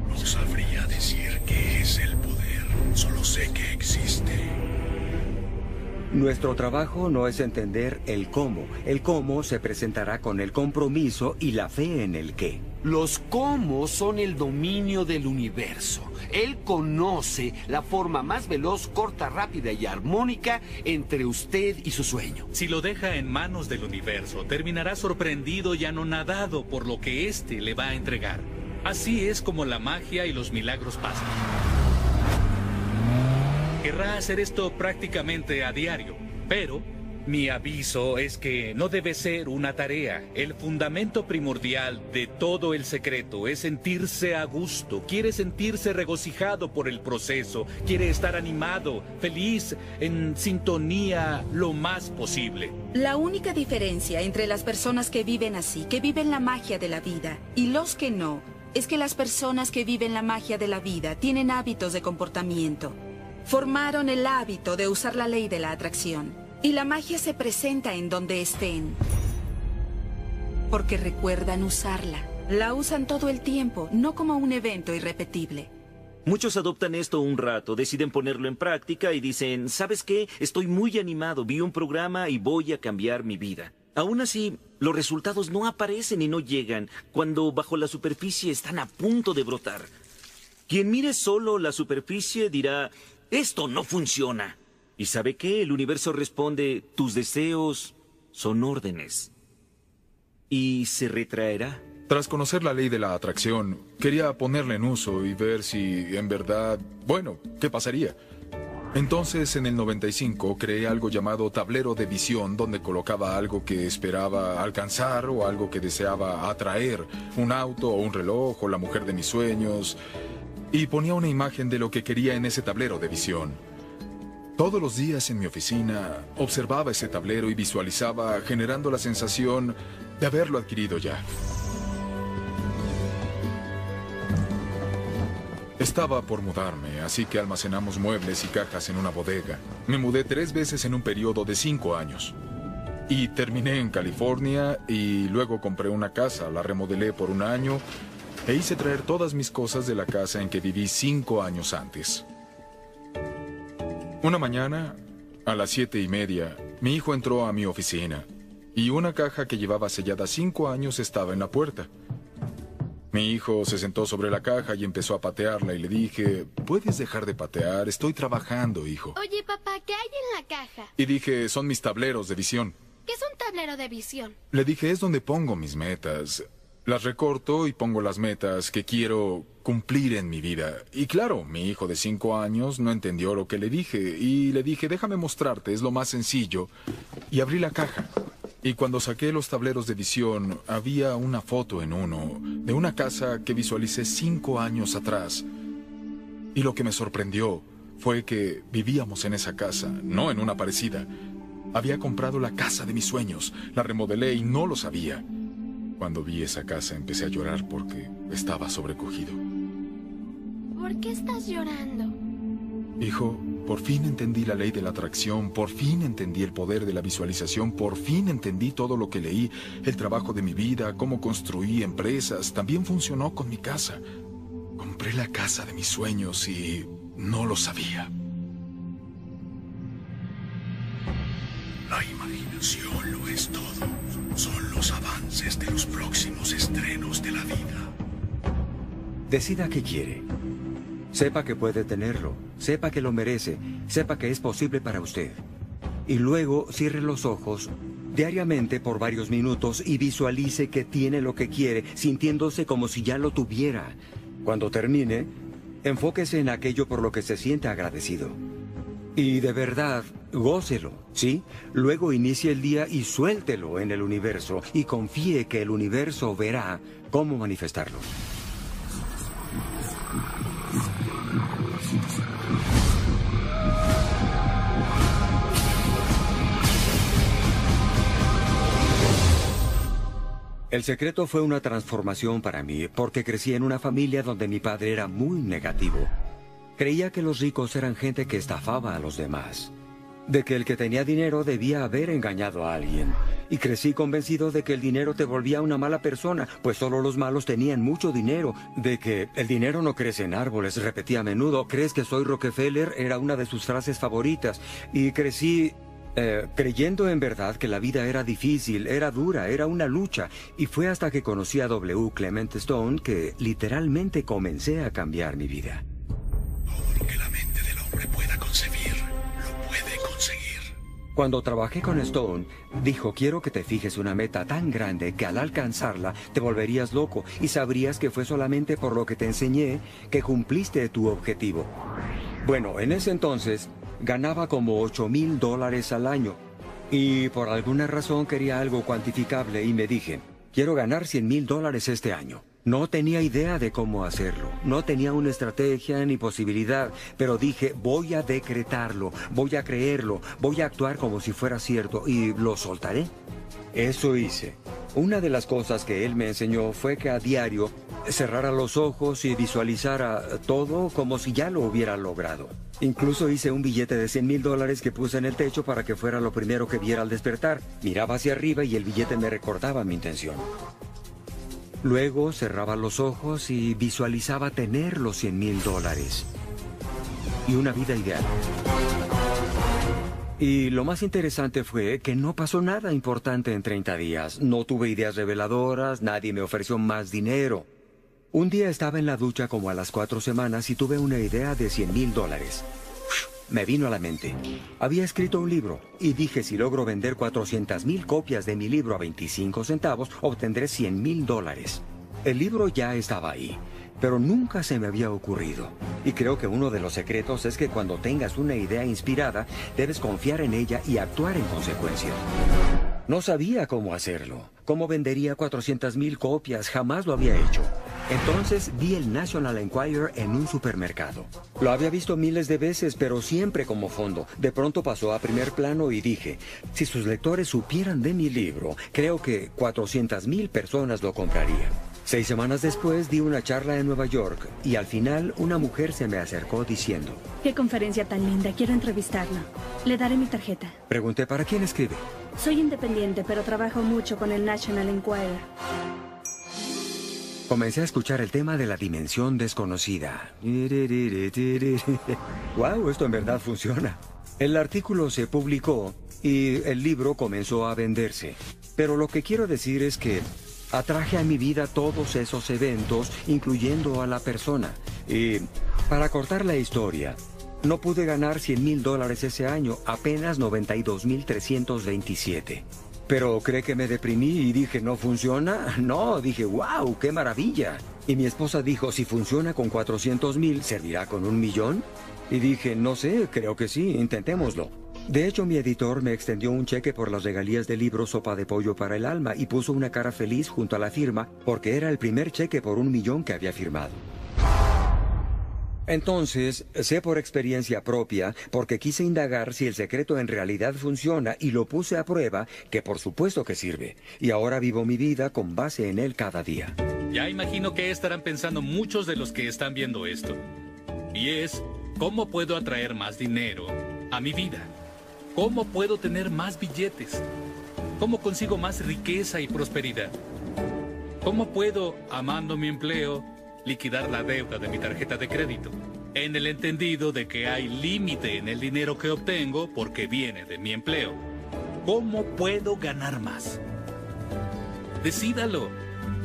No sabría decir qué es el poder, solo sé que existe.
Nuestro trabajo no es entender el cómo. El cómo se presentará con el compromiso y la fe en el qué.
Los cómo son el dominio del universo. Él conoce la forma más veloz, corta, rápida y armónica entre usted y su sueño.
Si lo deja en manos del universo, terminará sorprendido y anonadado por lo que éste le va a entregar. Así es como la magia y los milagros pasan. Querrá hacer esto prácticamente a diario, pero mi aviso es que no debe ser una tarea. El fundamento primordial de todo el secreto es sentirse a gusto. Quiere sentirse regocijado por el proceso. Quiere estar animado, feliz, en sintonía lo más posible.
La única diferencia entre las personas que viven así, que viven la magia de la vida, y los que no, es que las personas que viven la magia de la vida tienen hábitos de comportamiento. Formaron el hábito de usar la ley de la atracción. Y la magia se presenta en donde estén. Porque recuerdan usarla. La usan todo el tiempo, no como un evento irrepetible.
Muchos adoptan esto un rato, deciden ponerlo en práctica y dicen, ¿sabes qué? Estoy muy animado, vi un programa y voy a cambiar mi vida. Aún así, los resultados no aparecen y no llegan cuando bajo la superficie están a punto de brotar. Quien mire solo la superficie dirá, esto no funciona. ¿Y sabe qué? El universo responde, tus deseos son órdenes. Y se retraerá.
Tras conocer la ley de la atracción, quería ponerla en uso y ver si en verdad, bueno, ¿qué pasaría? Entonces, en el 95, creé algo llamado tablero de visión, donde colocaba algo que esperaba alcanzar o algo que deseaba atraer, un auto o un reloj o la mujer de mis sueños, y ponía una imagen de lo que quería en ese tablero de visión. Todos los días en mi oficina observaba ese tablero y visualizaba generando la sensación de haberlo adquirido ya. Estaba por mudarme, así que almacenamos muebles y cajas en una bodega. Me mudé tres veces en un periodo de cinco años. Y terminé en California y luego compré una casa, la remodelé por un año e hice traer todas mis cosas de la casa en que viví cinco años antes. Una mañana, a las siete y media, mi hijo entró a mi oficina y una caja que llevaba sellada cinco años estaba en la puerta. Mi hijo se sentó sobre la caja y empezó a patearla y le dije, ¿puedes dejar de patear? Estoy trabajando, hijo.
Oye, papá, ¿qué hay en la caja?
Y dije, son mis tableros de visión.
¿Qué es un tablero de visión?
Le dije, es donde pongo mis metas. Las recorto y pongo las metas que quiero cumplir en mi vida. Y claro, mi hijo de cinco años no entendió lo que le dije. Y le dije, déjame mostrarte, es lo más sencillo. Y abrí la caja. Y cuando saqué los tableros de visión, había una foto en uno de una casa que visualicé cinco años atrás. Y lo que me sorprendió fue que vivíamos en esa casa, no en una parecida. Había comprado la casa de mis sueños, la remodelé y no lo sabía. Cuando vi esa casa empecé a llorar porque estaba sobrecogido.
¿Por qué estás llorando?
Hijo, por fin entendí la ley de la atracción, por fin entendí el poder de la visualización, por fin entendí todo lo que leí, el trabajo de mi vida, cómo construí empresas, también funcionó con mi casa. Compré la casa de mis sueños y no lo sabía.
expansión lo es todo. Son los avances de los próximos estrenos de la vida.
Decida qué quiere. Sepa que puede tenerlo, sepa que lo merece, sepa que es posible para usted. Y luego cierre los ojos diariamente por varios minutos y visualice que tiene lo que quiere, sintiéndose como si ya lo tuviera. Cuando termine, enfóquese en aquello por lo que se siente agradecido. Y de verdad, gócelo, ¿sí? Luego inicie el día y suéltelo en el universo y confíe que el universo verá cómo manifestarlo. El secreto fue una transformación para mí porque crecí en una familia donde mi padre era muy negativo. Creía que los ricos eran gente que estafaba a los demás, de que el que tenía dinero debía haber engañado a alguien. Y crecí convencido de que el dinero te volvía una mala persona, pues solo los malos tenían mucho dinero, de que el dinero no crece en árboles, repetía a menudo, ¿crees que soy Rockefeller? Era una de sus frases favoritas. Y crecí eh, creyendo en verdad que la vida era difícil, era dura, era una lucha. Y fue hasta que conocí a W. Clement Stone que literalmente comencé a cambiar mi vida.
Todo que la mente del hombre pueda concebir.
Cuando trabajé con Stone, dijo, quiero que te fijes una meta tan grande que al alcanzarla te volverías loco y sabrías que fue solamente por lo que te enseñé que cumpliste tu objetivo. Bueno, en ese entonces ganaba como 8 mil dólares al año y por alguna razón quería algo cuantificable y me dije, quiero ganar 100 mil dólares este año. No tenía idea de cómo hacerlo, no tenía una estrategia ni posibilidad, pero dije, voy a decretarlo, voy a creerlo, voy a actuar como si fuera cierto y lo soltaré. Eso hice. Una de las cosas que él me enseñó fue que a diario cerrara los ojos y visualizara todo como si ya lo hubiera logrado. Incluso hice un billete de 100 mil dólares que puse en el techo para que fuera lo primero que viera al despertar. Miraba hacia arriba y el billete me recordaba mi intención. Luego cerraba los ojos y visualizaba tener los 100 mil dólares. Y una vida ideal. Y lo más interesante fue que no pasó nada importante en 30 días. No tuve ideas reveladoras, nadie me ofreció más dinero. Un día estaba en la ducha como a las cuatro semanas y tuve una idea de 100 mil dólares. Me vino a la mente. Había escrito un libro y dije si logro vender 400 mil copias de mi libro a 25 centavos, obtendré 100 mil dólares. El libro ya estaba ahí, pero nunca se me había ocurrido. Y creo que uno de los secretos es que cuando tengas una idea inspirada, debes confiar en ella y actuar en consecuencia. No sabía cómo hacerlo. ¿Cómo vendería 400 mil copias? Jamás lo había hecho. Entonces vi el National Enquirer en un supermercado. Lo había visto miles de veces, pero siempre como fondo. De pronto pasó a primer plano y dije, si sus lectores supieran de mi libro, creo que 400 mil personas lo comprarían. Seis semanas después di una charla en Nueva York y al final una mujer se me acercó diciendo,
Qué conferencia tan linda, quiero entrevistarlo. Le daré mi tarjeta.
pregunté, ¿para quién escribe?
Soy independiente, pero trabajo mucho con el National Enquirer.
Comencé a escuchar el tema de la dimensión desconocida. ¡Wow! Esto en verdad funciona. El artículo se publicó y el libro comenzó a venderse. Pero lo que quiero decir es que atraje a mi vida todos esos eventos, incluyendo a la persona. Y para cortar la historia, no pude ganar 100 mil dólares ese año, apenas 92 mil 327. Pero ¿cree que me deprimí y dije, no funciona? No, dije, wow, qué maravilla. Y mi esposa dijo, si funciona con 400 mil, ¿servirá con un millón? Y dije, no sé, creo que sí, intentémoslo. De hecho, mi editor me extendió un cheque por las regalías del libro Sopa de Pollo para el Alma y puso una cara feliz junto a la firma porque era el primer cheque por un millón que había firmado. Entonces, sé por experiencia propia, porque quise indagar si el secreto en realidad funciona y lo puse a prueba, que por supuesto que sirve. Y ahora vivo mi vida con base en él cada día.
Ya imagino que estarán pensando muchos de los que están viendo esto. Y es, ¿cómo puedo atraer más dinero a mi vida? ¿Cómo puedo tener más billetes? ¿Cómo consigo más riqueza y prosperidad? ¿Cómo puedo, amando mi empleo, liquidar la deuda de mi tarjeta de crédito? En el entendido de que hay límite en el dinero que obtengo porque viene de mi empleo. ¿Cómo puedo ganar más? Decídalo.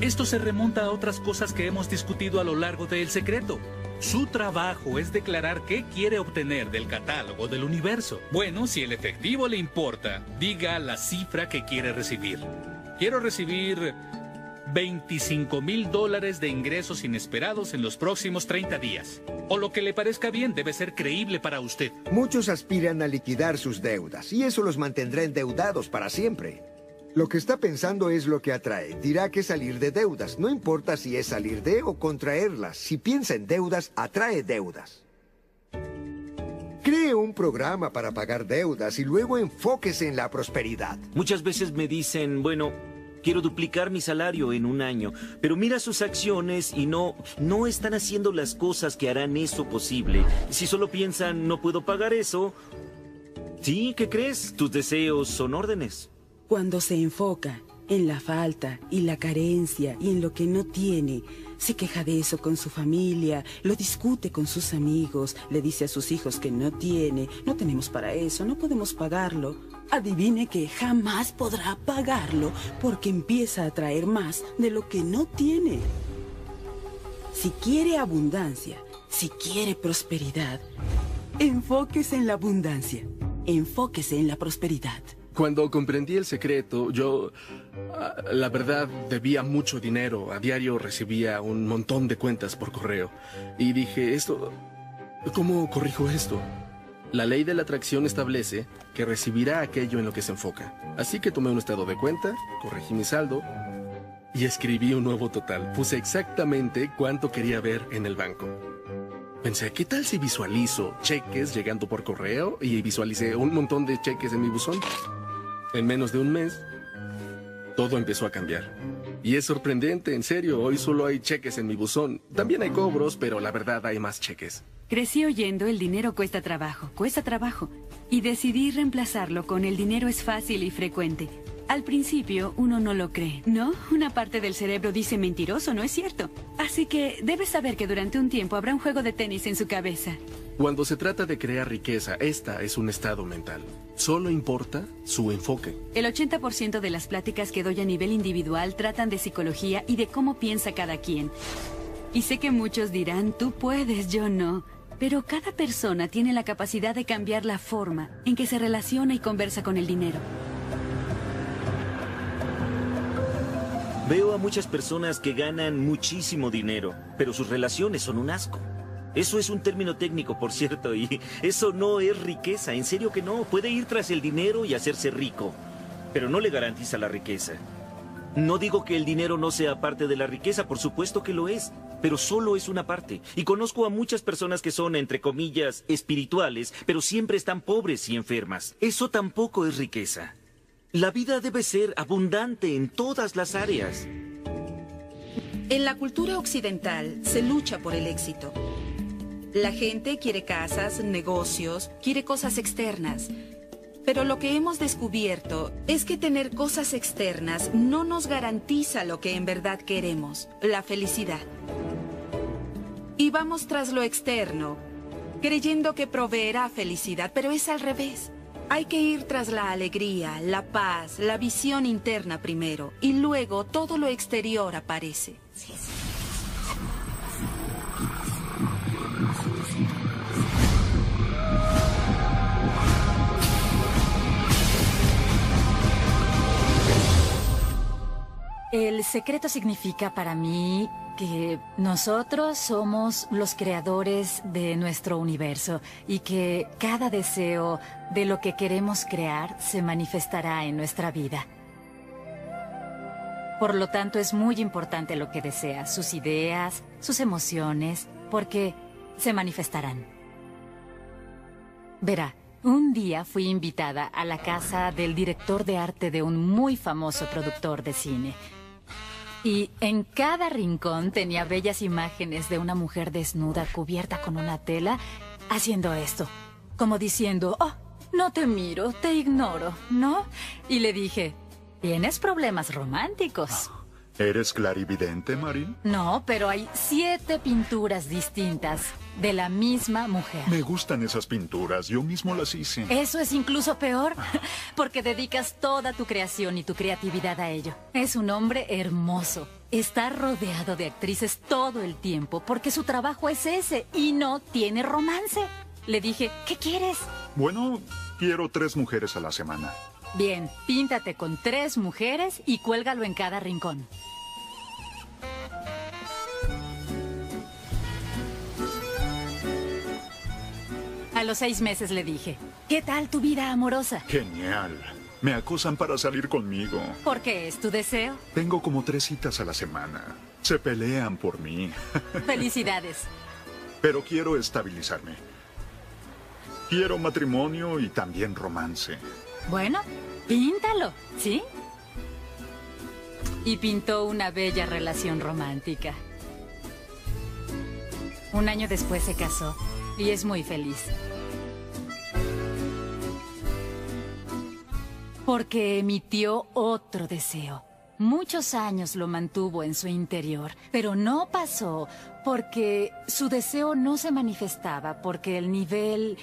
Esto se remonta a otras cosas que hemos discutido a lo largo de El Secreto. Su trabajo es declarar qué quiere obtener del catálogo del universo. Bueno, si el efectivo le importa, diga la cifra que quiere recibir. Quiero recibir 25 mil dólares de ingresos inesperados en los próximos 30 días. O lo que le parezca bien debe ser creíble para usted.
Muchos aspiran a liquidar sus deudas y eso los mantendrá endeudados para siempre. Lo que está pensando es lo que atrae. Dirá que salir de deudas. No importa si es salir de o contraerlas. Si piensa en deudas, atrae deudas. Cree un programa para pagar deudas y luego enfóquese en la prosperidad.
Muchas veces me dicen, bueno, quiero duplicar mi salario en un año, pero mira sus acciones y no, no están haciendo las cosas que harán eso posible. Si solo piensan, no puedo pagar eso, sí, ¿qué crees? Tus deseos son órdenes.
Cuando se enfoca en la falta y la carencia y en lo que no tiene, se queja de eso con su familia, lo discute con sus amigos, le dice a sus hijos que no tiene, no tenemos para eso, no podemos pagarlo. Adivine que jamás podrá pagarlo porque empieza a traer más de lo que no tiene. Si quiere abundancia, si quiere prosperidad, enfóquese en la abundancia, enfóquese en la prosperidad.
Cuando comprendí el secreto, yo, ah, la verdad, debía mucho dinero. A diario recibía un montón de cuentas por correo. Y dije, esto, ¿cómo corrijo esto? La ley de la atracción establece que recibirá aquello en lo que se enfoca. Así que tomé un estado de cuenta, corregí mi saldo y escribí un nuevo total. Puse exactamente cuánto quería ver en el banco. Pensé, ¿qué tal si visualizo cheques llegando por correo? Y visualicé un montón de cheques en mi buzón. En menos de un mes, todo empezó a cambiar. Y es sorprendente, en serio, hoy solo hay cheques en mi buzón. También hay cobros, pero la verdad hay más cheques.
Crecí oyendo el dinero cuesta trabajo, cuesta trabajo. Y decidí reemplazarlo con el dinero es fácil y frecuente. Al principio uno no lo cree, ¿no? Una parte del cerebro dice mentiroso, ¿no es cierto? Así que debes saber que durante un tiempo habrá un juego de tenis en su cabeza.
Cuando se trata de crear riqueza, esta es un estado mental. Solo importa su enfoque.
El 80% de las pláticas que doy a nivel individual tratan de psicología y de cómo piensa cada quien. Y sé que muchos dirán, tú puedes, yo no. Pero cada persona tiene la capacidad de cambiar la forma en que se relaciona y conversa con el dinero.
Veo a muchas personas que ganan muchísimo dinero, pero sus relaciones son un asco. Eso es un término técnico, por cierto, y eso no es riqueza, en serio que no. Puede ir tras el dinero y hacerse rico, pero no le garantiza la riqueza. No digo que el dinero no sea parte de la riqueza, por supuesto que lo es, pero solo es una parte. Y conozco a muchas personas que son, entre comillas, espirituales, pero siempre están pobres y enfermas. Eso tampoco es riqueza. La vida debe ser abundante en todas las áreas.
En la cultura occidental se lucha por el éxito. La gente quiere casas, negocios, quiere cosas externas. Pero lo que hemos descubierto es que tener cosas externas no nos garantiza lo que en verdad queremos, la felicidad. Y vamos tras lo externo, creyendo que proveerá felicidad, pero es al revés. Hay que ir tras la alegría, la paz, la visión interna primero, y luego todo lo exterior aparece.
El secreto significa para mí que nosotros somos los creadores de nuestro universo y que cada deseo de lo que queremos crear se manifestará en nuestra vida. Por lo tanto, es muy importante lo que deseas, sus ideas, sus emociones, porque se manifestarán. Verá, un día fui invitada a la casa del director de arte de un muy famoso productor de cine. Y en cada rincón tenía bellas imágenes de una mujer desnuda cubierta con una tela haciendo esto, como diciendo, oh, no te miro, te ignoro, ¿no? Y le dije, tienes problemas románticos.
¿Eres clarividente, Marie?
No, pero hay siete pinturas distintas de la misma mujer.
Me gustan esas pinturas. Yo mismo las hice.
Eso es incluso peor, porque dedicas toda tu creación y tu creatividad a ello. Es un hombre hermoso. Está rodeado de actrices todo el tiempo, porque su trabajo es ese y no tiene romance. Le dije, ¿qué quieres?
Bueno, quiero tres mujeres a la semana.
Bien, píntate con tres mujeres y cuélgalo en cada rincón. A los seis meses le dije, ¿qué tal tu vida amorosa?
Genial. Me acosan para salir conmigo.
¿Por qué es tu deseo?
Tengo como tres citas a la semana. Se pelean por mí.
Felicidades.
Pero quiero estabilizarme. Quiero matrimonio y también romance.
Bueno, píntalo, ¿sí? Y pintó una bella relación romántica. Un año después se casó y es muy feliz. Porque emitió otro deseo. Muchos años lo mantuvo en su interior, pero no pasó porque su deseo no se manifestaba, porque el nivel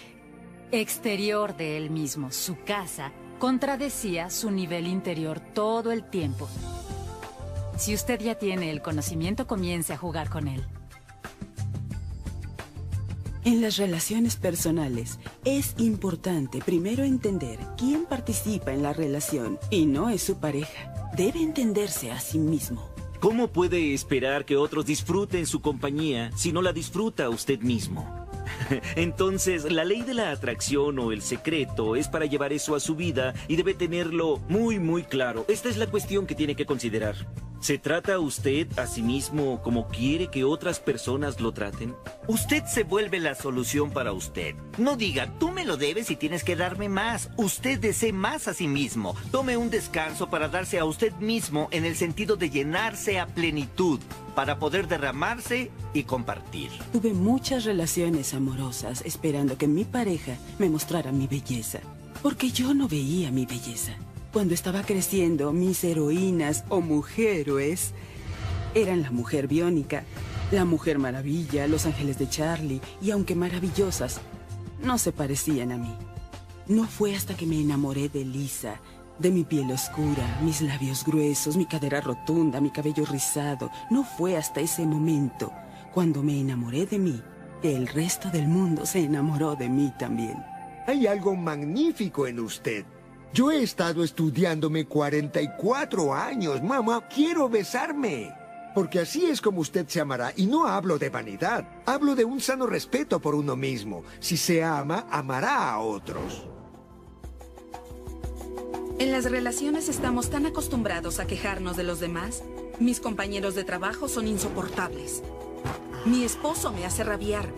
exterior de él mismo, su casa, contradecía su nivel interior todo el tiempo. Si usted ya tiene el conocimiento, comience a jugar con él.
En las relaciones personales es importante primero entender quién participa en la relación y no es su pareja. Debe entenderse a sí mismo.
¿Cómo puede esperar que otros disfruten su compañía si no la disfruta usted mismo? Entonces, la ley de la atracción o el secreto es para llevar eso a su vida y debe tenerlo muy, muy claro. Esta es la cuestión que tiene que considerar. ¿Se trata usted a sí mismo como quiere que otras personas lo traten?
Usted se vuelve la solución para usted. No diga, tú me lo debes y tienes que darme más. Usted desee más a sí mismo. Tome un descanso para darse a usted mismo en el sentido de llenarse a plenitud, para poder derramarse y compartir.
Tuve muchas relaciones amorosas esperando que mi pareja me mostrara mi belleza, porque yo no veía mi belleza. Cuando estaba creciendo, mis heroínas o mujeres eran la mujer biónica, la mujer maravilla, los ángeles de Charlie, y aunque maravillosas, no se parecían a mí. No fue hasta que me enamoré de Lisa, de mi piel oscura, mis labios gruesos, mi cadera rotunda, mi cabello rizado. No fue hasta ese momento, cuando me enamoré de mí, que el resto del mundo se enamoró de mí también.
Hay algo magnífico en usted. Yo he estado estudiándome 44 años. Mamá, quiero besarme. Porque así es como usted se amará. Y no hablo de vanidad. Hablo de un sano respeto por uno mismo. Si se ama, amará a otros.
En las relaciones estamos tan acostumbrados a quejarnos de los demás. Mis compañeros de trabajo son insoportables. Mi esposo me hace rabiar.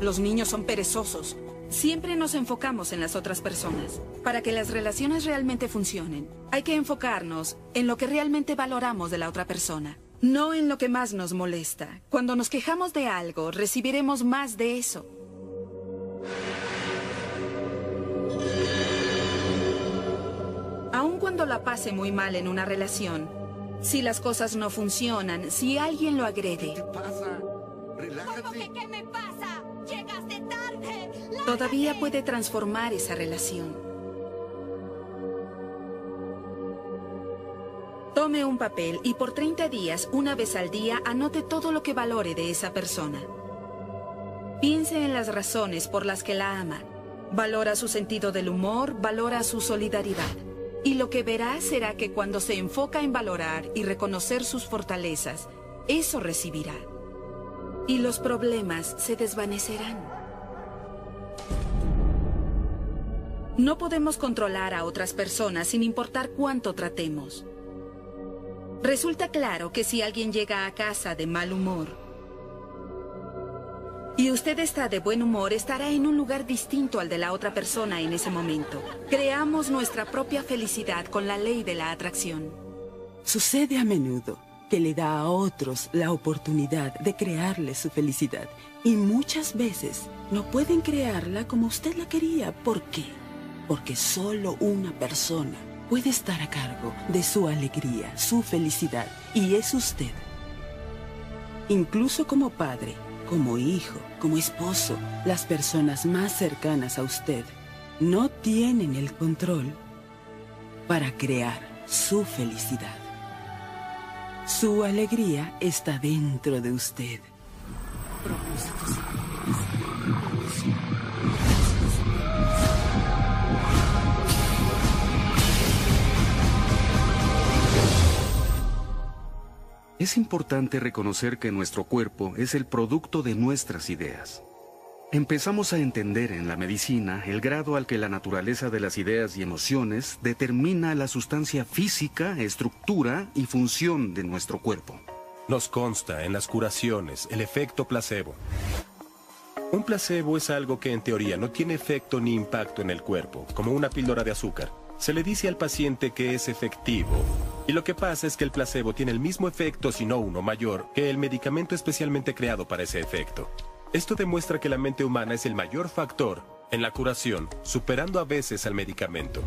Los niños son perezosos. Siempre nos enfocamos en las otras personas. Para que las relaciones realmente funcionen, hay que enfocarnos en lo que realmente valoramos de la otra persona, no en lo que más nos molesta. Cuando nos quejamos de algo, recibiremos más de eso. Aun cuando la pase muy mal en una relación, si las cosas no funcionan, si alguien lo agrede,
¿Qué me pasa? Llegaste tarde.
todavía puede transformar esa relación. Tome un papel y por 30 días, una vez al día, anote todo lo que valore de esa persona. Piense en las razones por las que la ama. Valora su sentido del humor, valora su solidaridad. Y lo que verá será que cuando se enfoca en valorar y reconocer sus fortalezas, eso recibirá. Y los problemas se desvanecerán. No podemos controlar a otras personas sin importar cuánto tratemos. Resulta claro que si alguien llega a casa de mal humor y usted está de buen humor, estará en un lugar distinto al de la otra persona en ese momento. Creamos nuestra propia felicidad con la ley de la atracción.
Sucede a menudo que le da a otros la oportunidad de crearle su felicidad y muchas veces no pueden crearla como usted la quería. ¿Por qué? Porque solo una persona puede estar a cargo de su alegría, su felicidad, y es usted. Incluso como padre, como hijo, como esposo, las personas más cercanas a usted no tienen el control para crear su felicidad. Su alegría está dentro de usted.
Es importante reconocer que nuestro cuerpo es el producto de nuestras ideas. Empezamos a entender en la medicina el grado al que la naturaleza de las ideas y emociones determina la sustancia física, estructura y función de nuestro cuerpo.
Nos consta en las curaciones el efecto placebo. Un placebo es algo que en teoría no tiene efecto ni impacto en el cuerpo, como una píldora de azúcar. Se le dice al paciente que es efectivo. Y lo que pasa es que el placebo tiene el mismo efecto, si no uno mayor, que el medicamento especialmente creado para ese efecto. Esto demuestra que la mente humana es el mayor factor en la curación, superando a veces al medicamento.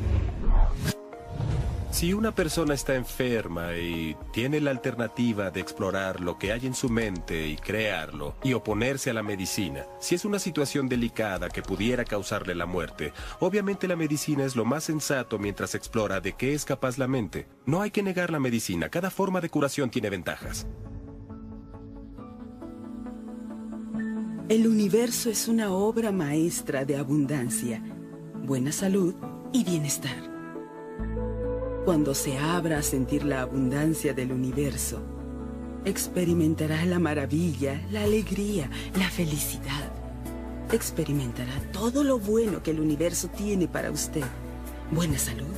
Si una persona está enferma y tiene la alternativa de explorar lo que hay en su mente y crearlo y oponerse a la medicina, si es una situación delicada que pudiera causarle la muerte, obviamente la medicina es lo más sensato mientras explora de qué es capaz la mente. No hay que negar la medicina, cada forma de curación tiene ventajas.
El universo es una obra maestra de abundancia, buena salud y bienestar. Cuando se abra a sentir la abundancia del universo, experimentará la maravilla, la alegría, la felicidad. Experimentará todo lo bueno que el universo tiene para usted. Buena salud,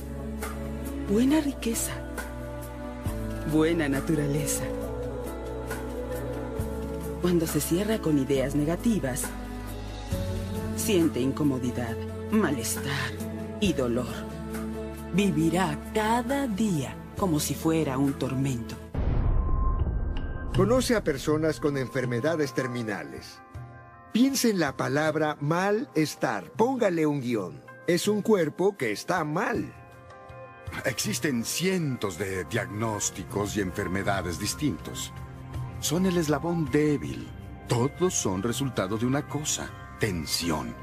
buena riqueza, buena naturaleza. Cuando se cierra con ideas negativas, siente incomodidad, malestar y dolor vivirá cada día como si fuera un tormento.
Conoce a personas con enfermedades terminales. Piense en la palabra malestar. Póngale un guion. Es un cuerpo que está mal.
Existen cientos de diagnósticos y enfermedades distintos. Son el eslabón débil. Todos son resultado de una cosa, tensión.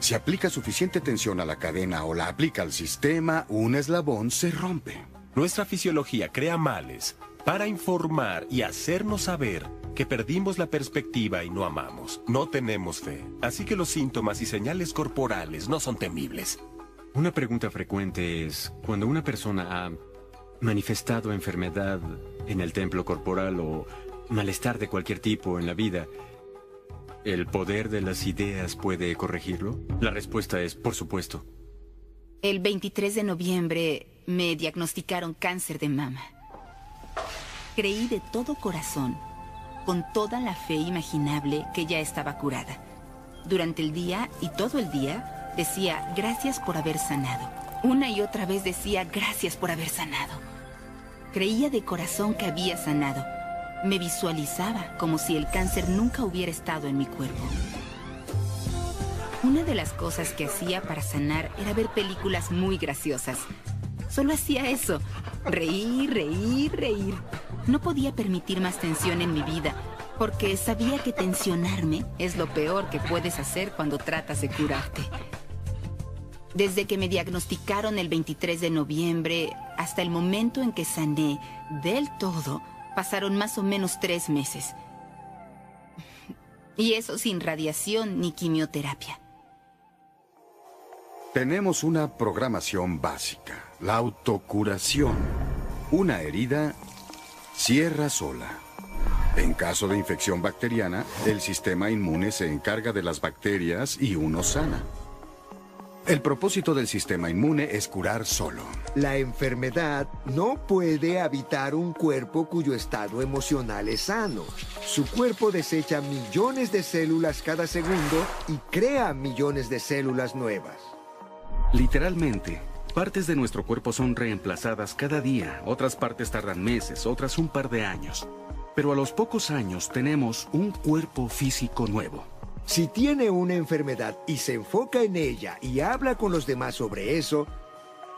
Si aplica suficiente tensión a la cadena o la aplica al sistema, un eslabón se rompe.
Nuestra fisiología crea males para informar y hacernos saber que perdimos la perspectiva y no amamos. No tenemos fe. Así que los síntomas y señales corporales no son temibles.
Una pregunta frecuente es, cuando una persona ha manifestado enfermedad en el templo corporal o malestar de cualquier tipo en la vida, ¿El poder de las ideas puede corregirlo? La respuesta es, por supuesto.
El 23 de noviembre me diagnosticaron cáncer de mama. Creí de todo corazón, con toda la fe imaginable, que ya estaba curada. Durante el día y todo el día decía gracias por haber sanado. Una y otra vez decía gracias por haber sanado. Creía de corazón que había sanado me visualizaba como si el cáncer nunca hubiera estado en mi cuerpo. Una de las cosas que hacía para sanar era ver películas muy graciosas. Solo hacía eso. Reír, reír, reír. No podía permitir más tensión en mi vida, porque sabía que tensionarme es lo peor que puedes hacer cuando tratas de curarte. Desde que me diagnosticaron el 23 de noviembre hasta el momento en que sané del todo, pasaron más o menos tres meses. Y eso sin radiación ni quimioterapia.
Tenemos una programación básica, la autocuración. Una herida cierra sola. En caso de infección bacteriana, el sistema inmune se encarga de las bacterias y uno sana. El propósito del sistema inmune es curar solo.
La enfermedad no puede habitar un cuerpo cuyo estado emocional es sano. Su cuerpo desecha millones de células cada segundo y crea millones de células nuevas.
Literalmente, partes de nuestro cuerpo son reemplazadas cada día, otras partes tardan meses, otras un par de años. Pero a los pocos años tenemos un cuerpo físico nuevo.
Si tiene una enfermedad y se enfoca en ella y habla con los demás sobre eso,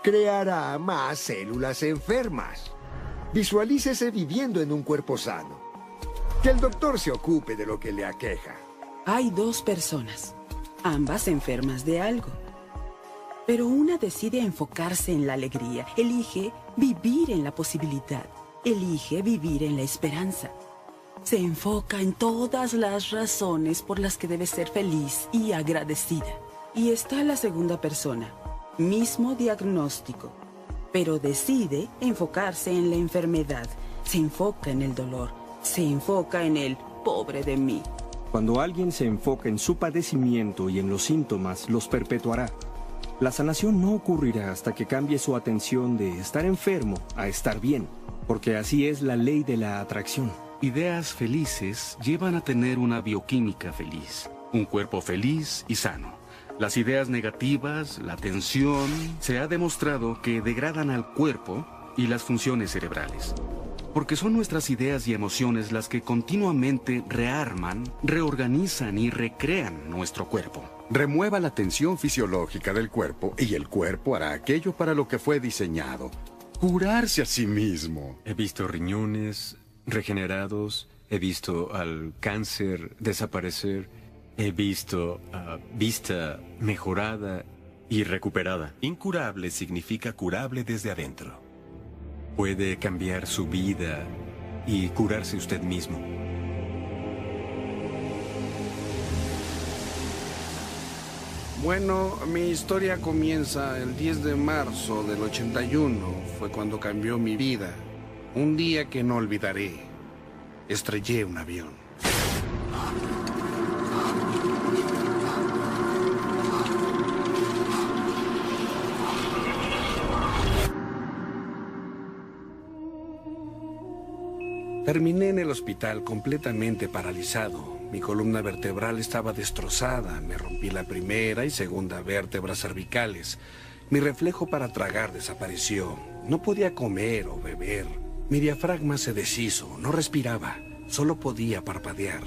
creará más células enfermas. Visualícese viviendo en un cuerpo sano. Que el doctor se ocupe de lo que le aqueja.
Hay dos personas, ambas enfermas de algo. Pero una decide enfocarse en la alegría, elige vivir en la posibilidad, elige vivir en la esperanza. Se enfoca en todas las razones por las que debe ser feliz y agradecida. Y está la segunda persona, mismo diagnóstico, pero decide enfocarse en la enfermedad, se enfoca en el dolor, se enfoca en el pobre de mí.
Cuando alguien se enfoca en su padecimiento y en los síntomas, los perpetuará. La sanación no ocurrirá hasta que cambie su atención de estar enfermo a estar bien, porque así es la ley de la atracción.
Ideas felices llevan a tener una bioquímica feliz, un cuerpo feliz y sano. Las ideas negativas, la tensión, se ha demostrado que degradan al cuerpo y las funciones cerebrales. Porque son nuestras ideas y emociones las que continuamente rearman, reorganizan y recrean nuestro cuerpo.
Remueva la tensión fisiológica del cuerpo y el cuerpo hará aquello para lo que fue diseñado. Curarse a sí mismo.
He visto riñones regenerados, he visto al cáncer desaparecer, he visto a vista mejorada y recuperada.
Incurable significa curable desde adentro.
Puede cambiar su vida y curarse usted mismo.
Bueno, mi historia comienza el 10 de marzo del 81. Fue cuando cambió mi vida. Un día que no olvidaré. Estrellé un avión. Terminé en el hospital completamente paralizado. Mi columna vertebral estaba destrozada. Me rompí la primera y segunda vértebras cervicales. Mi reflejo para tragar desapareció. No podía comer o beber. Mi diafragma se deshizo. No respiraba. Solo podía parpadear.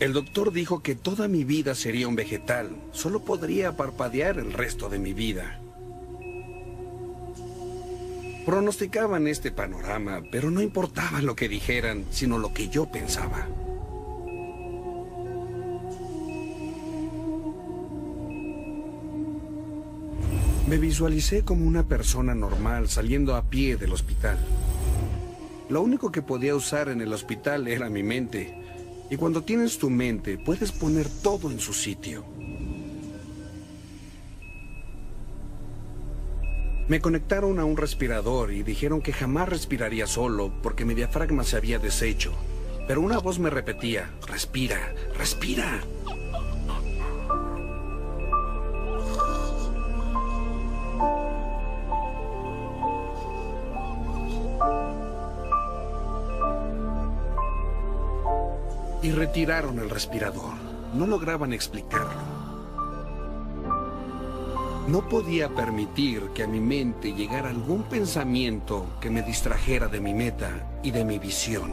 El doctor dijo que toda mi vida sería un vegetal. Solo podría parpadear el resto de mi vida. Pronosticaban este panorama, pero no importaba lo que dijeran, sino lo que yo pensaba. Me visualicé como una persona normal saliendo a pie del hospital. Lo único que podía usar en el hospital era mi mente. Y cuando tienes tu mente, puedes poner todo en su sitio. Me conectaron a un respirador y dijeron que jamás respiraría solo porque mi diafragma se había deshecho. Pero una voz me repetía, respira, respira. Y retiraron el respirador. No lograban explicarlo. No podía permitir que a mi mente llegara algún pensamiento que me distrajera de mi meta y de mi visión.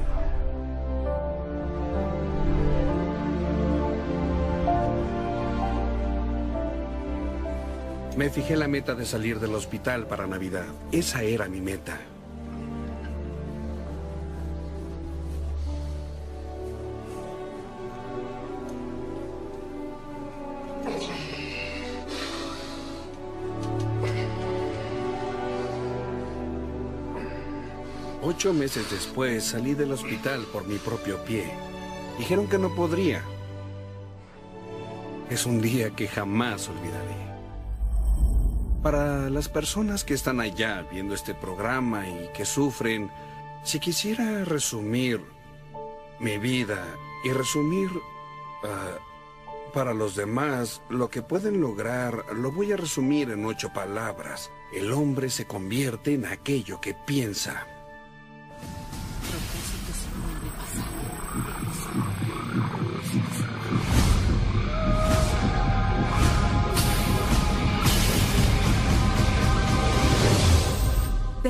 Me fijé la meta de salir del hospital para Navidad. Esa era mi meta. Ocho meses después salí del hospital por mi propio pie. Dijeron que no podría. Es un día que jamás olvidaré. Para las personas que están allá viendo este programa y que sufren, si quisiera resumir mi vida y resumir ah, para los demás lo que pueden lograr, lo voy a resumir en ocho palabras. El hombre se convierte en aquello que piensa.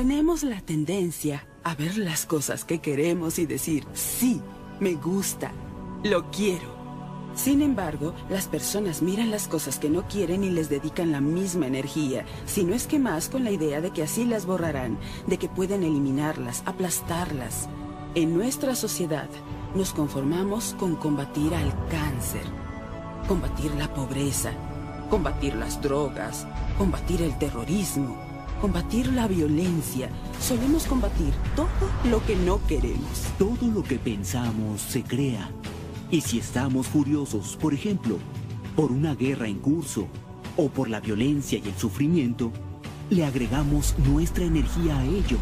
Tenemos la tendencia a ver las cosas que queremos y decir, sí, me gusta, lo quiero. Sin embargo, las personas miran las cosas que no quieren y les dedican la misma energía, si no es que más con la idea de que así las borrarán, de que pueden eliminarlas, aplastarlas. En nuestra sociedad, nos conformamos con combatir al cáncer, combatir la pobreza, combatir las drogas, combatir el terrorismo, combatir la violencia. Solemos combatir todo lo que no queremos.
Todo lo que pensamos se crea. Y si estamos furiosos, por ejemplo, por una guerra en curso o por la violencia y el sufrimiento, le agregamos nuestra energía a ello.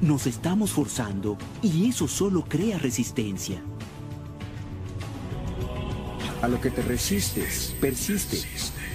Nos estamos forzando y eso solo crea resistencia.
A lo que te resistes, persiste.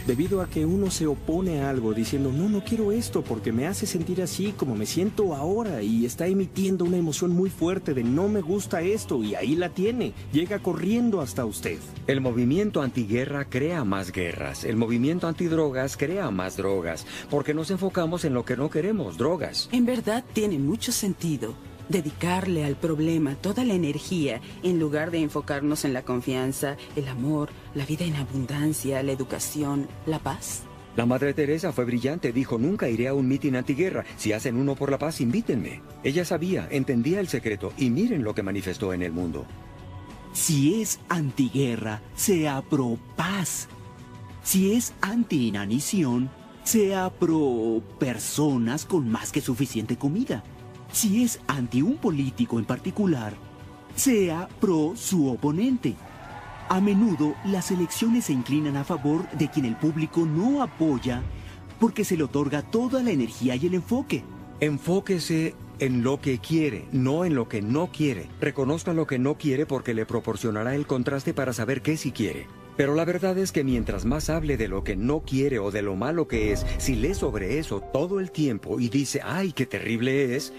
Debido a que uno se opone a algo diciendo, no, no quiero esto porque me hace sentir así como me siento ahora y está emitiendo una emoción muy fuerte de no me gusta esto y ahí la tiene, llega corriendo hasta usted.
El movimiento antiguerra crea más guerras, el movimiento antidrogas crea más drogas, porque nos enfocamos en lo que no queremos, drogas.
En verdad tiene mucho sentido dedicarle al problema toda la energía en lugar de enfocarnos en la confianza, el amor, la vida en abundancia, la educación, la paz?
La Madre Teresa fue brillante, dijo, nunca iré a un mitin antiguerra. Si hacen uno por la paz, invítenme. Ella sabía, entendía el secreto y miren lo que manifestó en el mundo.
Si es antiguerra, sea pro paz. Si es anti-inanición, sea pro personas con más que suficiente comida si es anti un político en particular, sea pro su oponente. A menudo las elecciones se inclinan a favor de quien el público no apoya porque se le otorga toda la energía y el enfoque.
Enfóquese en lo que quiere, no en lo que no quiere. Reconozca lo que no quiere porque le proporcionará el contraste para saber qué sí quiere. Pero la verdad es que mientras más hable de lo que no quiere o de lo malo que es, si lee sobre eso todo el tiempo y dice, ay, qué terrible es,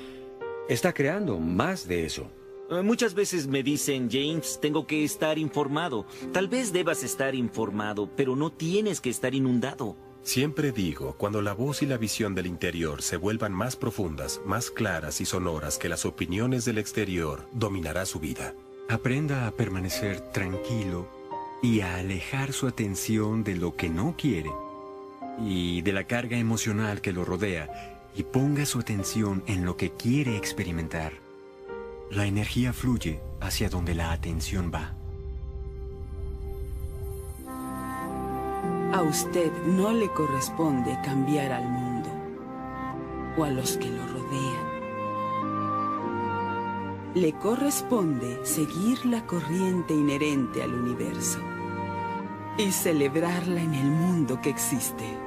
está creando más de eso.
Eh, muchas veces me dicen, James, tengo que estar informado. Tal vez debas estar informado, pero no tienes que estar inundado.
Siempre digo, cuando la voz y la visión del interior se vuelvan más profundas, más claras y sonoras que las opiniones del exterior, dominará su vida.
Aprenda a permanecer tranquilo y a alejar su atención de lo que no quiere y de la carga emocional que lo rodea y ponga su atención en lo que quiere experimentar. La energía fluye hacia donde la atención va.
A usted no le corresponde cambiar al mundo o a los que lo rodean. Le corresponde seguir la corriente inherente al universo y celebrarla en el mundo que existe.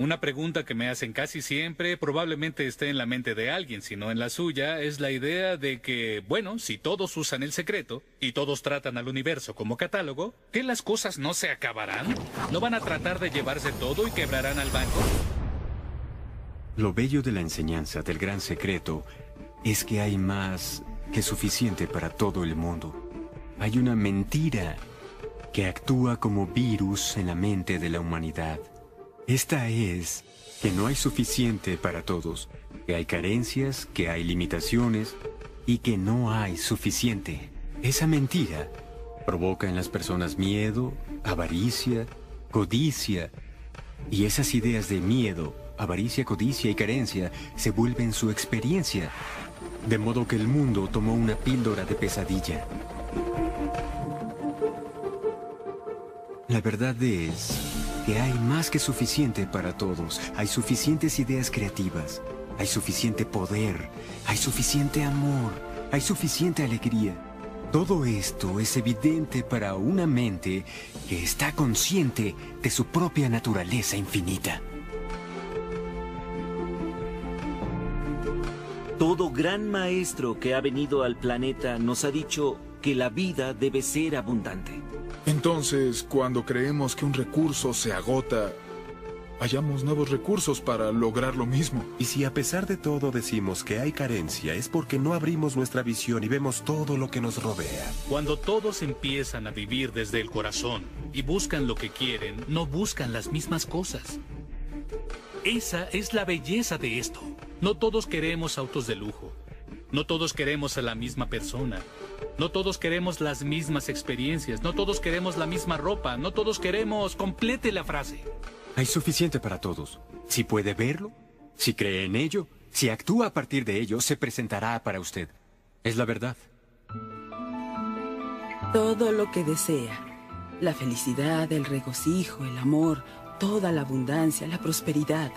Una pregunta que me hacen casi siempre, probablemente esté en la mente de alguien, si no en la suya, es la idea de que, bueno, si todos usan el secreto y todos tratan al universo como catálogo, ¿que las cosas no se acabarán? ¿No van a tratar de llevarse todo y quebrarán al banco?
Lo bello de la enseñanza del gran secreto es que hay más que suficiente para todo el mundo. Hay una mentira que actúa como virus en la mente de la humanidad. Esta es que no hay suficiente para todos, que hay carencias, que hay limitaciones y que no hay suficiente. Esa mentira provoca en las personas miedo, avaricia, codicia, y esas ideas de miedo, avaricia, codicia y carencia se vuelven su experiencia, de modo que el mundo tomó una píldora de pesadilla. La verdad es que hay más que suficiente para todos. Hay suficientes ideas creativas. Hay suficiente poder. Hay suficiente amor. Hay suficiente alegría. Todo esto es evidente para una mente que está consciente de su propia naturaleza infinita.
Todo gran maestro que ha venido al planeta nos ha dicho que la vida debe ser abundante.
Entonces, cuando creemos que un recurso se agota, hallamos nuevos recursos para lograr lo mismo.
Y si a pesar de todo decimos que hay carencia, es porque no abrimos nuestra visión y vemos todo lo que nos rodea.
Cuando todos empiezan a vivir desde el corazón y buscan lo que quieren, no buscan las mismas cosas. Esa es la belleza de esto. No todos queremos autos de lujo. No todos queremos a la misma persona. No todos queremos las mismas experiencias. No todos queremos la misma ropa. No todos queremos... Complete la frase.
Hay suficiente para todos. Si puede verlo, si cree en ello, si actúa a partir de ello, se presentará para usted. Es la verdad.
Todo lo que desea. La felicidad, el regocijo, el amor, toda la abundancia, la prosperidad,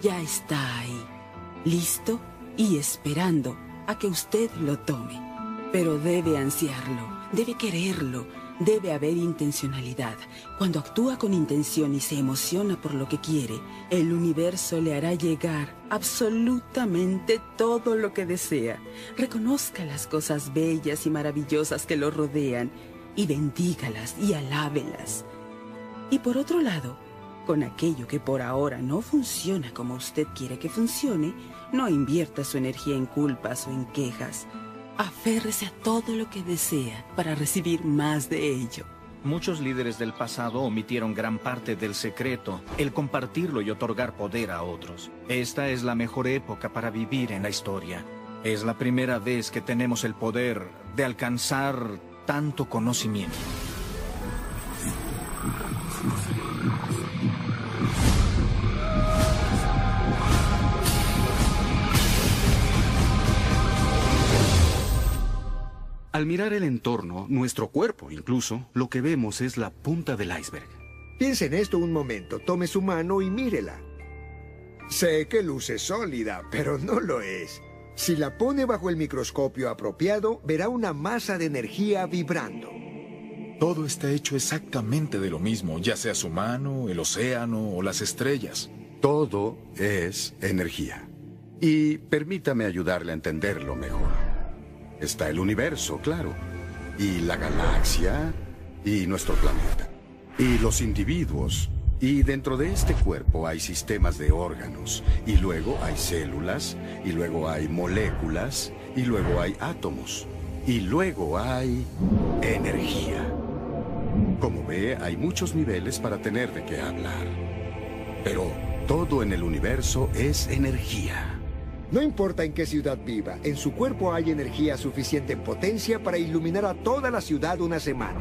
ya está ahí. Listo y esperando a que usted lo tome. Pero debe ansiarlo, debe quererlo, debe haber intencionalidad. Cuando actúa con intención y se emociona por lo que quiere, el universo le hará llegar absolutamente todo lo que desea. Reconozca las cosas bellas y maravillosas que lo rodean y bendígalas y alábelas. Y por otro lado, con aquello que por ahora no funciona como usted quiere que funcione, no invierta su energía en culpas o en quejas. Aférrese a todo lo que desea para recibir más de ello.
Muchos líderes del pasado omitieron gran parte del secreto, el compartirlo y otorgar poder a otros. Esta es la mejor época para vivir en la historia. Es la primera vez que tenemos el poder de alcanzar tanto conocimiento.
Al mirar el entorno, nuestro cuerpo incluso, lo que vemos es la punta del iceberg.
Piense en esto un momento, tome su mano y mírela. Sé que luce sólida, pero no lo es. Si la pone bajo el microscopio apropiado, verá una masa de energía vibrando.
Todo está hecho exactamente de lo mismo, ya sea su mano, el océano o las estrellas.
Todo es energía. Y permítame ayudarle a entenderlo mejor. Está el universo, claro, y la galaxia, y nuestro planeta, y los individuos, y dentro de este cuerpo hay sistemas de órganos, y luego hay células, y luego hay moléculas, y luego hay átomos, y luego hay energía. Como ve, hay muchos niveles para tener de qué hablar. Pero todo en el universo es energía.
No importa en qué ciudad viva, en su cuerpo hay energía suficiente en potencia para iluminar a toda la ciudad una semana.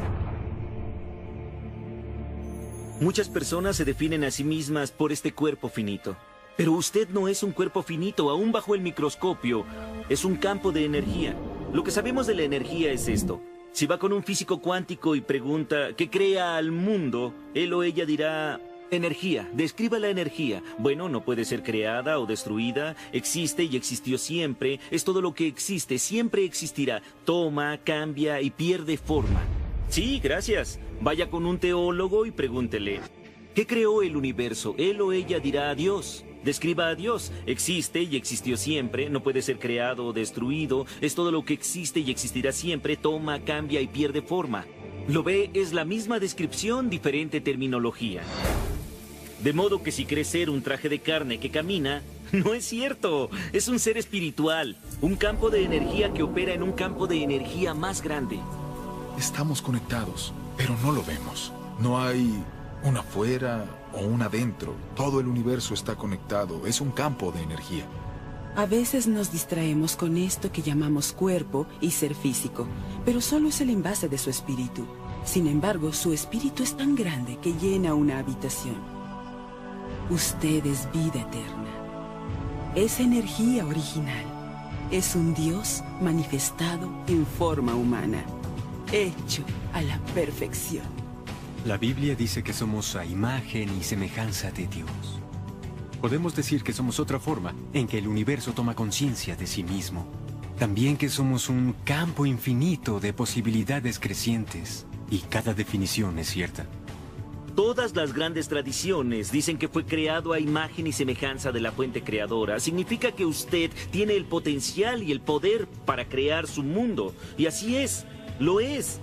Muchas personas se definen a sí mismas por este cuerpo finito. Pero usted no es un cuerpo finito, aún bajo el microscopio. Es un campo de energía. Lo que sabemos de la energía es esto. Si va con un físico cuántico y pregunta qué crea al mundo, él o ella dirá Energía. Describa la energía. Bueno, no puede ser creada o destruida. Existe y existió siempre. Es todo lo que existe. Siempre existirá. Toma, cambia y pierde forma. Sí, gracias. Vaya con un teólogo y pregúntele. ¿Qué creó el universo? Él o ella dirá a Dios. Describa a Dios. Existe y existió siempre. No puede ser creado o destruido. Es todo lo que existe y existirá siempre. Toma, cambia y pierde forma. Lo ve, es la misma descripción, diferente terminología. De modo que si cree ser un traje de carne que camina, no es cierto. Es un ser espiritual, un campo de energía que opera en un campo de energía más grande.
Estamos conectados, pero no lo vemos. No hay un afuera o un adentro. Todo el universo está conectado. Es un campo de energía.
A veces nos distraemos con esto que llamamos cuerpo y ser físico, pero solo es el envase de su espíritu. Sin embargo, su espíritu es tan grande que llena una habitación. Usted es vida eterna. Es energía original. Es un Dios manifestado en forma humana, hecho a la perfección.
La Biblia dice que somos a imagen y semejanza de Dios. Podemos decir que somos otra forma en que el universo toma conciencia de sí mismo. También que somos un campo infinito de posibilidades crecientes. Y cada definición es cierta.
Todas las grandes tradiciones dicen que fue creado a imagen y semejanza de la fuente creadora. Significa que usted tiene el potencial y el poder para crear su mundo. Y así es, lo es.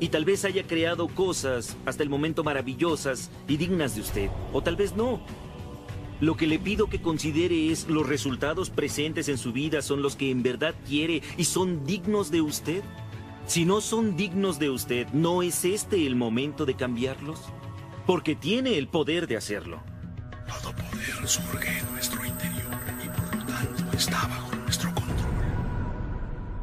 Y tal vez haya creado cosas hasta el momento maravillosas y dignas de usted. O tal vez no. Lo que le pido que considere es los resultados presentes en su vida son los que en verdad quiere y son dignos de usted. Si no son dignos de usted, ¿no es este el momento de cambiarlos? porque tiene el poder de hacerlo.
Todo poder surge en nuestro interior y por lo tanto está bajo.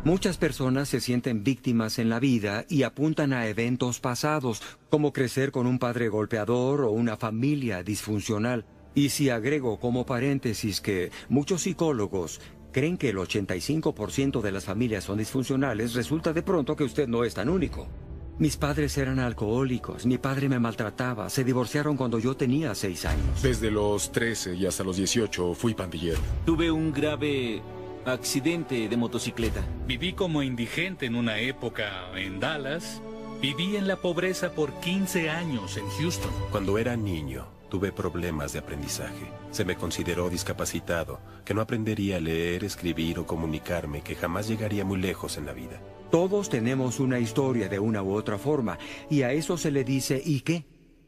Muchas personas se sienten víctimas en la vida y apuntan a eventos pasados, como crecer con un padre golpeador o una familia disfuncional. Y si agrego como paréntesis que muchos psicólogos creen que el 85% de las familias son disfuncionales, resulta de pronto que usted no es tan único. Mis padres eran alcohólicos, mi padre me maltrataba, se divorciaron cuando yo tenía seis años.
Desde los 13 y hasta los 18 fui pandillero.
Tuve un grave accidente de motocicleta.
Viví como indigente en una época en Dallas. Viví en la pobreza por 15 años en Houston.
Cuando era niño, tuve problemas de aprendizaje. Se me consideró discapacitado, que no aprendería a leer, escribir o comunicarme, que jamás llegaría muy lejos en la vida.
Todos tenemos una historia de una u otra forma, y a eso se le dice ¿y qué?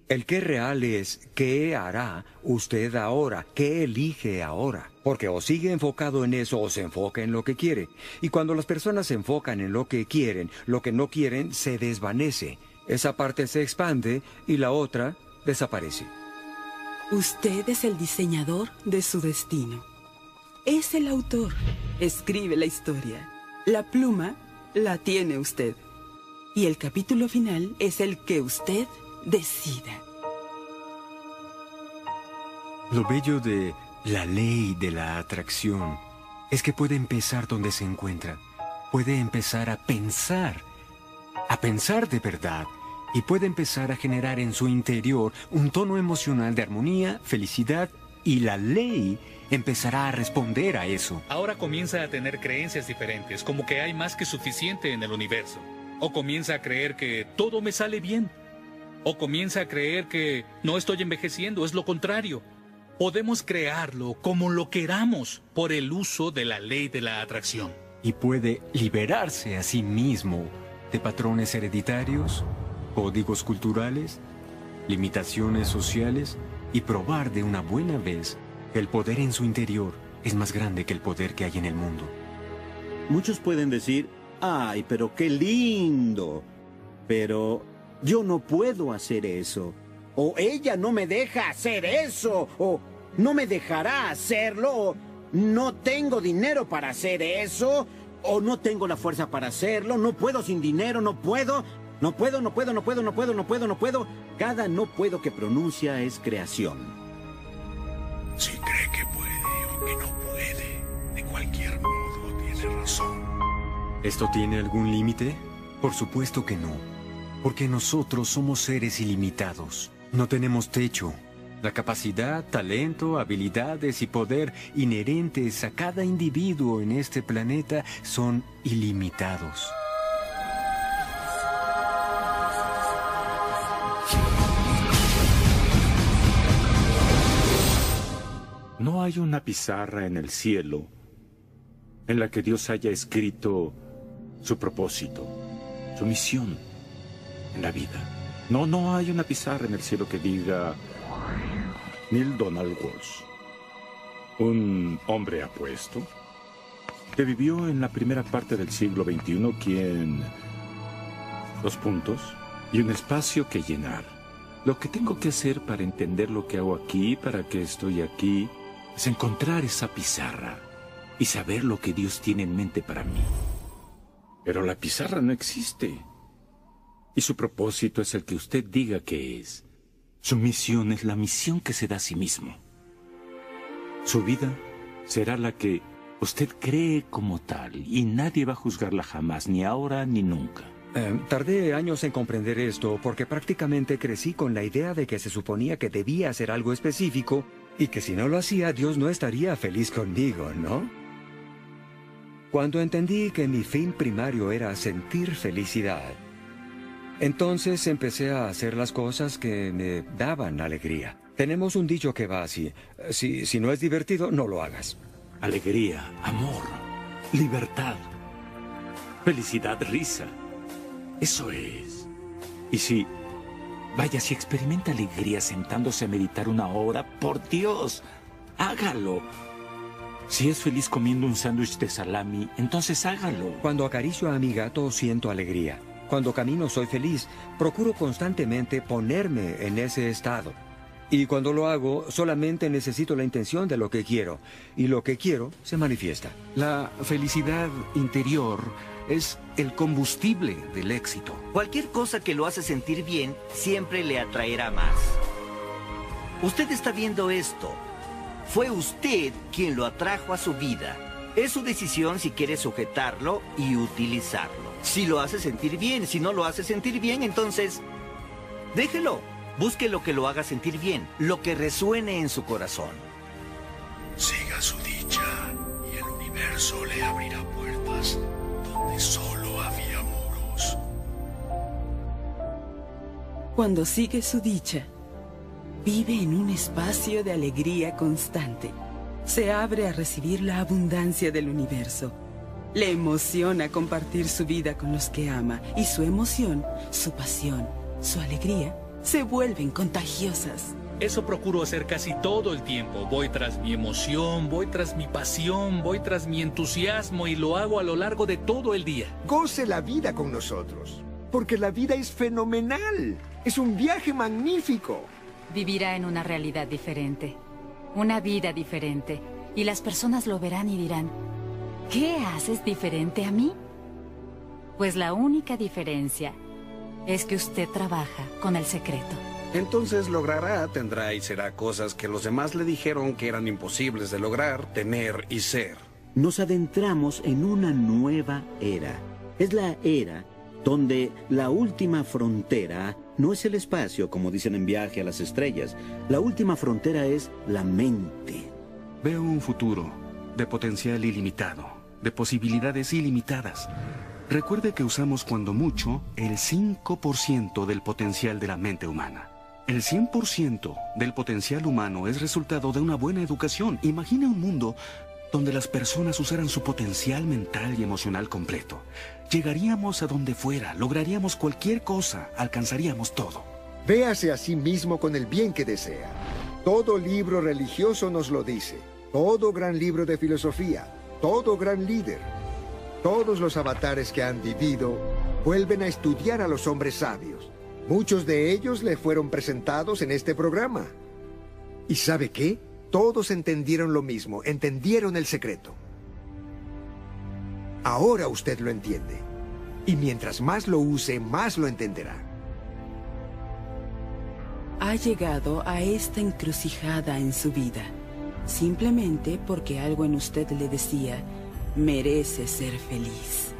El qué real es qué hará usted ahora, qué elige ahora. Porque o sigue enfocado en eso o se enfoca en lo que quiere. Y cuando las personas se enfocan en lo que quieren, lo que no quieren se desvanece. Esa parte se expande y la otra desaparece.
Usted es el diseñador de su destino. Es el autor. Escribe la historia. La pluma la tiene usted. Y el capítulo final es el que usted decida.
Lo bello de la ley de la atracción es que puede empezar donde se encuentra. Puede empezar a pensar, a pensar de verdad, y puede empezar a generar en su interior un tono emocional de armonía, felicidad, y la ley empezará a responder a eso.
Ahora comienza a tener creencias diferentes, como que hay más que suficiente en el universo. O comienza a creer que todo me sale bien. O comienza a creer que no estoy envejeciendo, es lo contrario. Podemos crearlo como lo queramos por el uso de la ley de la atracción.
Y puede liberarse a sí mismo de patrones hereditarios, códigos culturales, limitaciones sociales y probar de una buena vez que el poder en su interior es más grande que el poder que hay en el mundo.
Muchos pueden decir, ay, pero qué lindo. Pero yo no puedo hacer eso. O ella no me deja hacer eso. O no me dejará hacerlo. O no tengo dinero para hacer eso. O no tengo la fuerza para hacerlo. No puedo sin dinero. No puedo. No puedo, no puedo, no puedo, no puedo, no puedo, no puedo. Cada no puedo que pronuncia es creación.
Si cree que puede o que no puede, de cualquier modo tiene razón.
¿Esto tiene algún límite? Por supuesto que no. Porque nosotros somos seres ilimitados. No tenemos techo. La capacidad, talento, habilidades y poder inherentes a cada individuo en este planeta son ilimitados.
No hay una pizarra en el cielo en la que Dios haya escrito su propósito, su misión No, no hay una pizarra en el cielo que diga Neil Donald Walsh, un hombre apuesto que vivió en la primera parte del siglo XXI, quien... Dos puntos y un espacio que llenar. Lo que tengo que hacer para entender lo que hago aquí, para que estoy aquí, es encontrar esa pizarra y saber lo que Dios tiene en mente para mí. Pero la pizarra no existe. Y su propósito es el que usted diga que es. Su misión es la misión que se da a sí mismo. Su vida será la que usted cree como tal y nadie va a juzgarla jamás, ni ahora ni nunca.
Eh, tardé años en comprender esto porque prácticamente crecí con la idea de que se suponía que debía hacer algo específico y que si no lo hacía Dios no estaría feliz conmigo, ¿no? Cuando entendí que mi fin primario era sentir felicidad, entonces empecé a hacer las cosas que me daban alegría. Tenemos un dicho que va así, si, si no es divertido, no lo hagas.
Alegría, amor, libertad, felicidad, risa. Eso es. Y si, vaya, si experimenta alegría sentándose a meditar una hora, por Dios, hágalo. Si es feliz comiendo un sándwich de salami, entonces hágalo.
Cuando acaricio a mi gato siento alegría. Cuando camino soy feliz. Procuro constantemente ponerme en ese estado. Y cuando lo hago, solamente necesito la intención de lo que quiero. Y lo que quiero se manifiesta.
La felicidad interior es el combustible del éxito.
Cualquier cosa que lo hace sentir bien siempre le atraerá más. Usted está viendo esto. Fue usted quien lo atrajo a su vida. Es su decisión si quiere sujetarlo y utilizarlo. Si lo hace sentir bien, si no lo hace sentir bien, entonces déjelo. Busque lo que lo haga sentir bien, lo que resuene en su corazón.
Siga su dicha y el universo le abrirá puertas donde solo había muros.
Cuando sigue su dicha, vive en un espacio de alegría constante. Se abre a recibir la abundancia del universo. Le emociona compartir su vida con los que ama y su emoción, su pasión, su alegría se vuelven contagiosas.
Eso procuro hacer casi todo el tiempo. Voy tras mi emoción, voy tras mi pasión, voy tras mi entusiasmo y lo hago a lo largo de todo el día.
Goce la vida con nosotros, porque la vida es fenomenal. Es un viaje magnífico.
Vivirá en una realidad diferente, una vida diferente, y las personas lo verán y dirán, ¿qué haces diferente a mí? Pues la única diferencia es que usted trabaja con el secreto.
Entonces logrará, tendrá y será cosas que los demás le dijeron que eran imposibles de lograr, tener y ser.
Nos adentramos en una nueva era. Es la era donde la última frontera no es el espacio, como dicen en viaje a las estrellas. La última frontera es la mente.
Veo un futuro de potencial ilimitado, de posibilidades ilimitadas. Recuerde que usamos cuando mucho el 5% del potencial de la mente humana. El 100% del potencial humano es resultado de una buena educación. Imagine un mundo donde las personas usaran su potencial mental y emocional completo. Llegaríamos a donde fuera, lograríamos cualquier cosa, alcanzaríamos todo.
Véase a sí mismo con el bien que desea. Todo libro religioso nos lo dice. Todo gran libro de filosofía. Todo gran líder. Todos los avatares que han vivido vuelven a estudiar a los hombres sabios. Muchos de ellos le fueron presentados en este programa. ¿Y sabe qué? Todos entendieron lo mismo, entendieron el secreto. Ahora usted lo entiende. Y mientras más lo use, más lo entenderá.
Ha llegado a esta encrucijada en su vida, simplemente porque algo en usted le decía, merece ser feliz.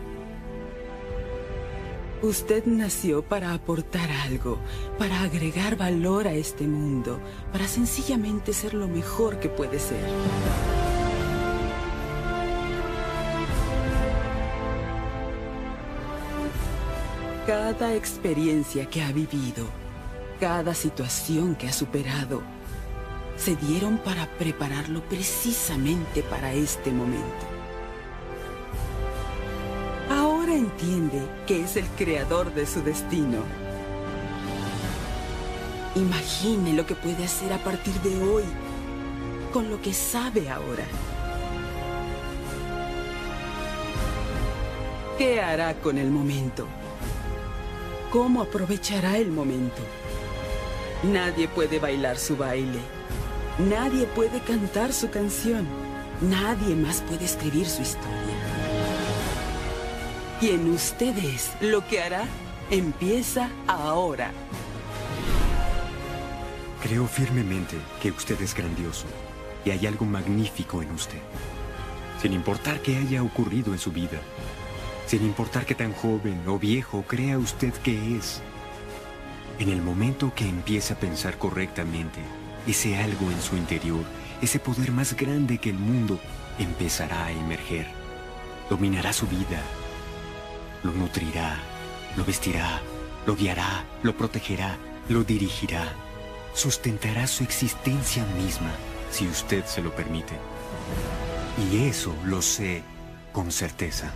Usted nació para aportar algo, para agregar valor a este mundo, para sencillamente ser lo mejor que puede ser. Cada experiencia que ha vivido, cada situación que ha superado, se dieron para prepararlo precisamente para este momento. Ahora entiende que es el creador de su destino. Imagine lo que puede hacer a partir de hoy, con lo que sabe ahora. ¿Qué hará con el momento? ¿Cómo aprovechará el momento? Nadie puede bailar su baile. Nadie puede cantar su canción. Nadie más puede escribir su historia. Quien usted es, lo que hará, empieza ahora.
Creo firmemente que usted es grandioso y hay algo magnífico en usted. Sin importar qué haya ocurrido en su vida, sin importar qué tan joven o viejo crea usted que es, en el momento que empiece a pensar correctamente, ese algo en su interior, ese poder más grande que el mundo, empezará a emerger. Dominará su vida, lo nutrirá, lo vestirá, lo guiará, lo protegerá, lo dirigirá, sustentará su existencia misma, si usted se lo permite. Y eso lo sé con certeza.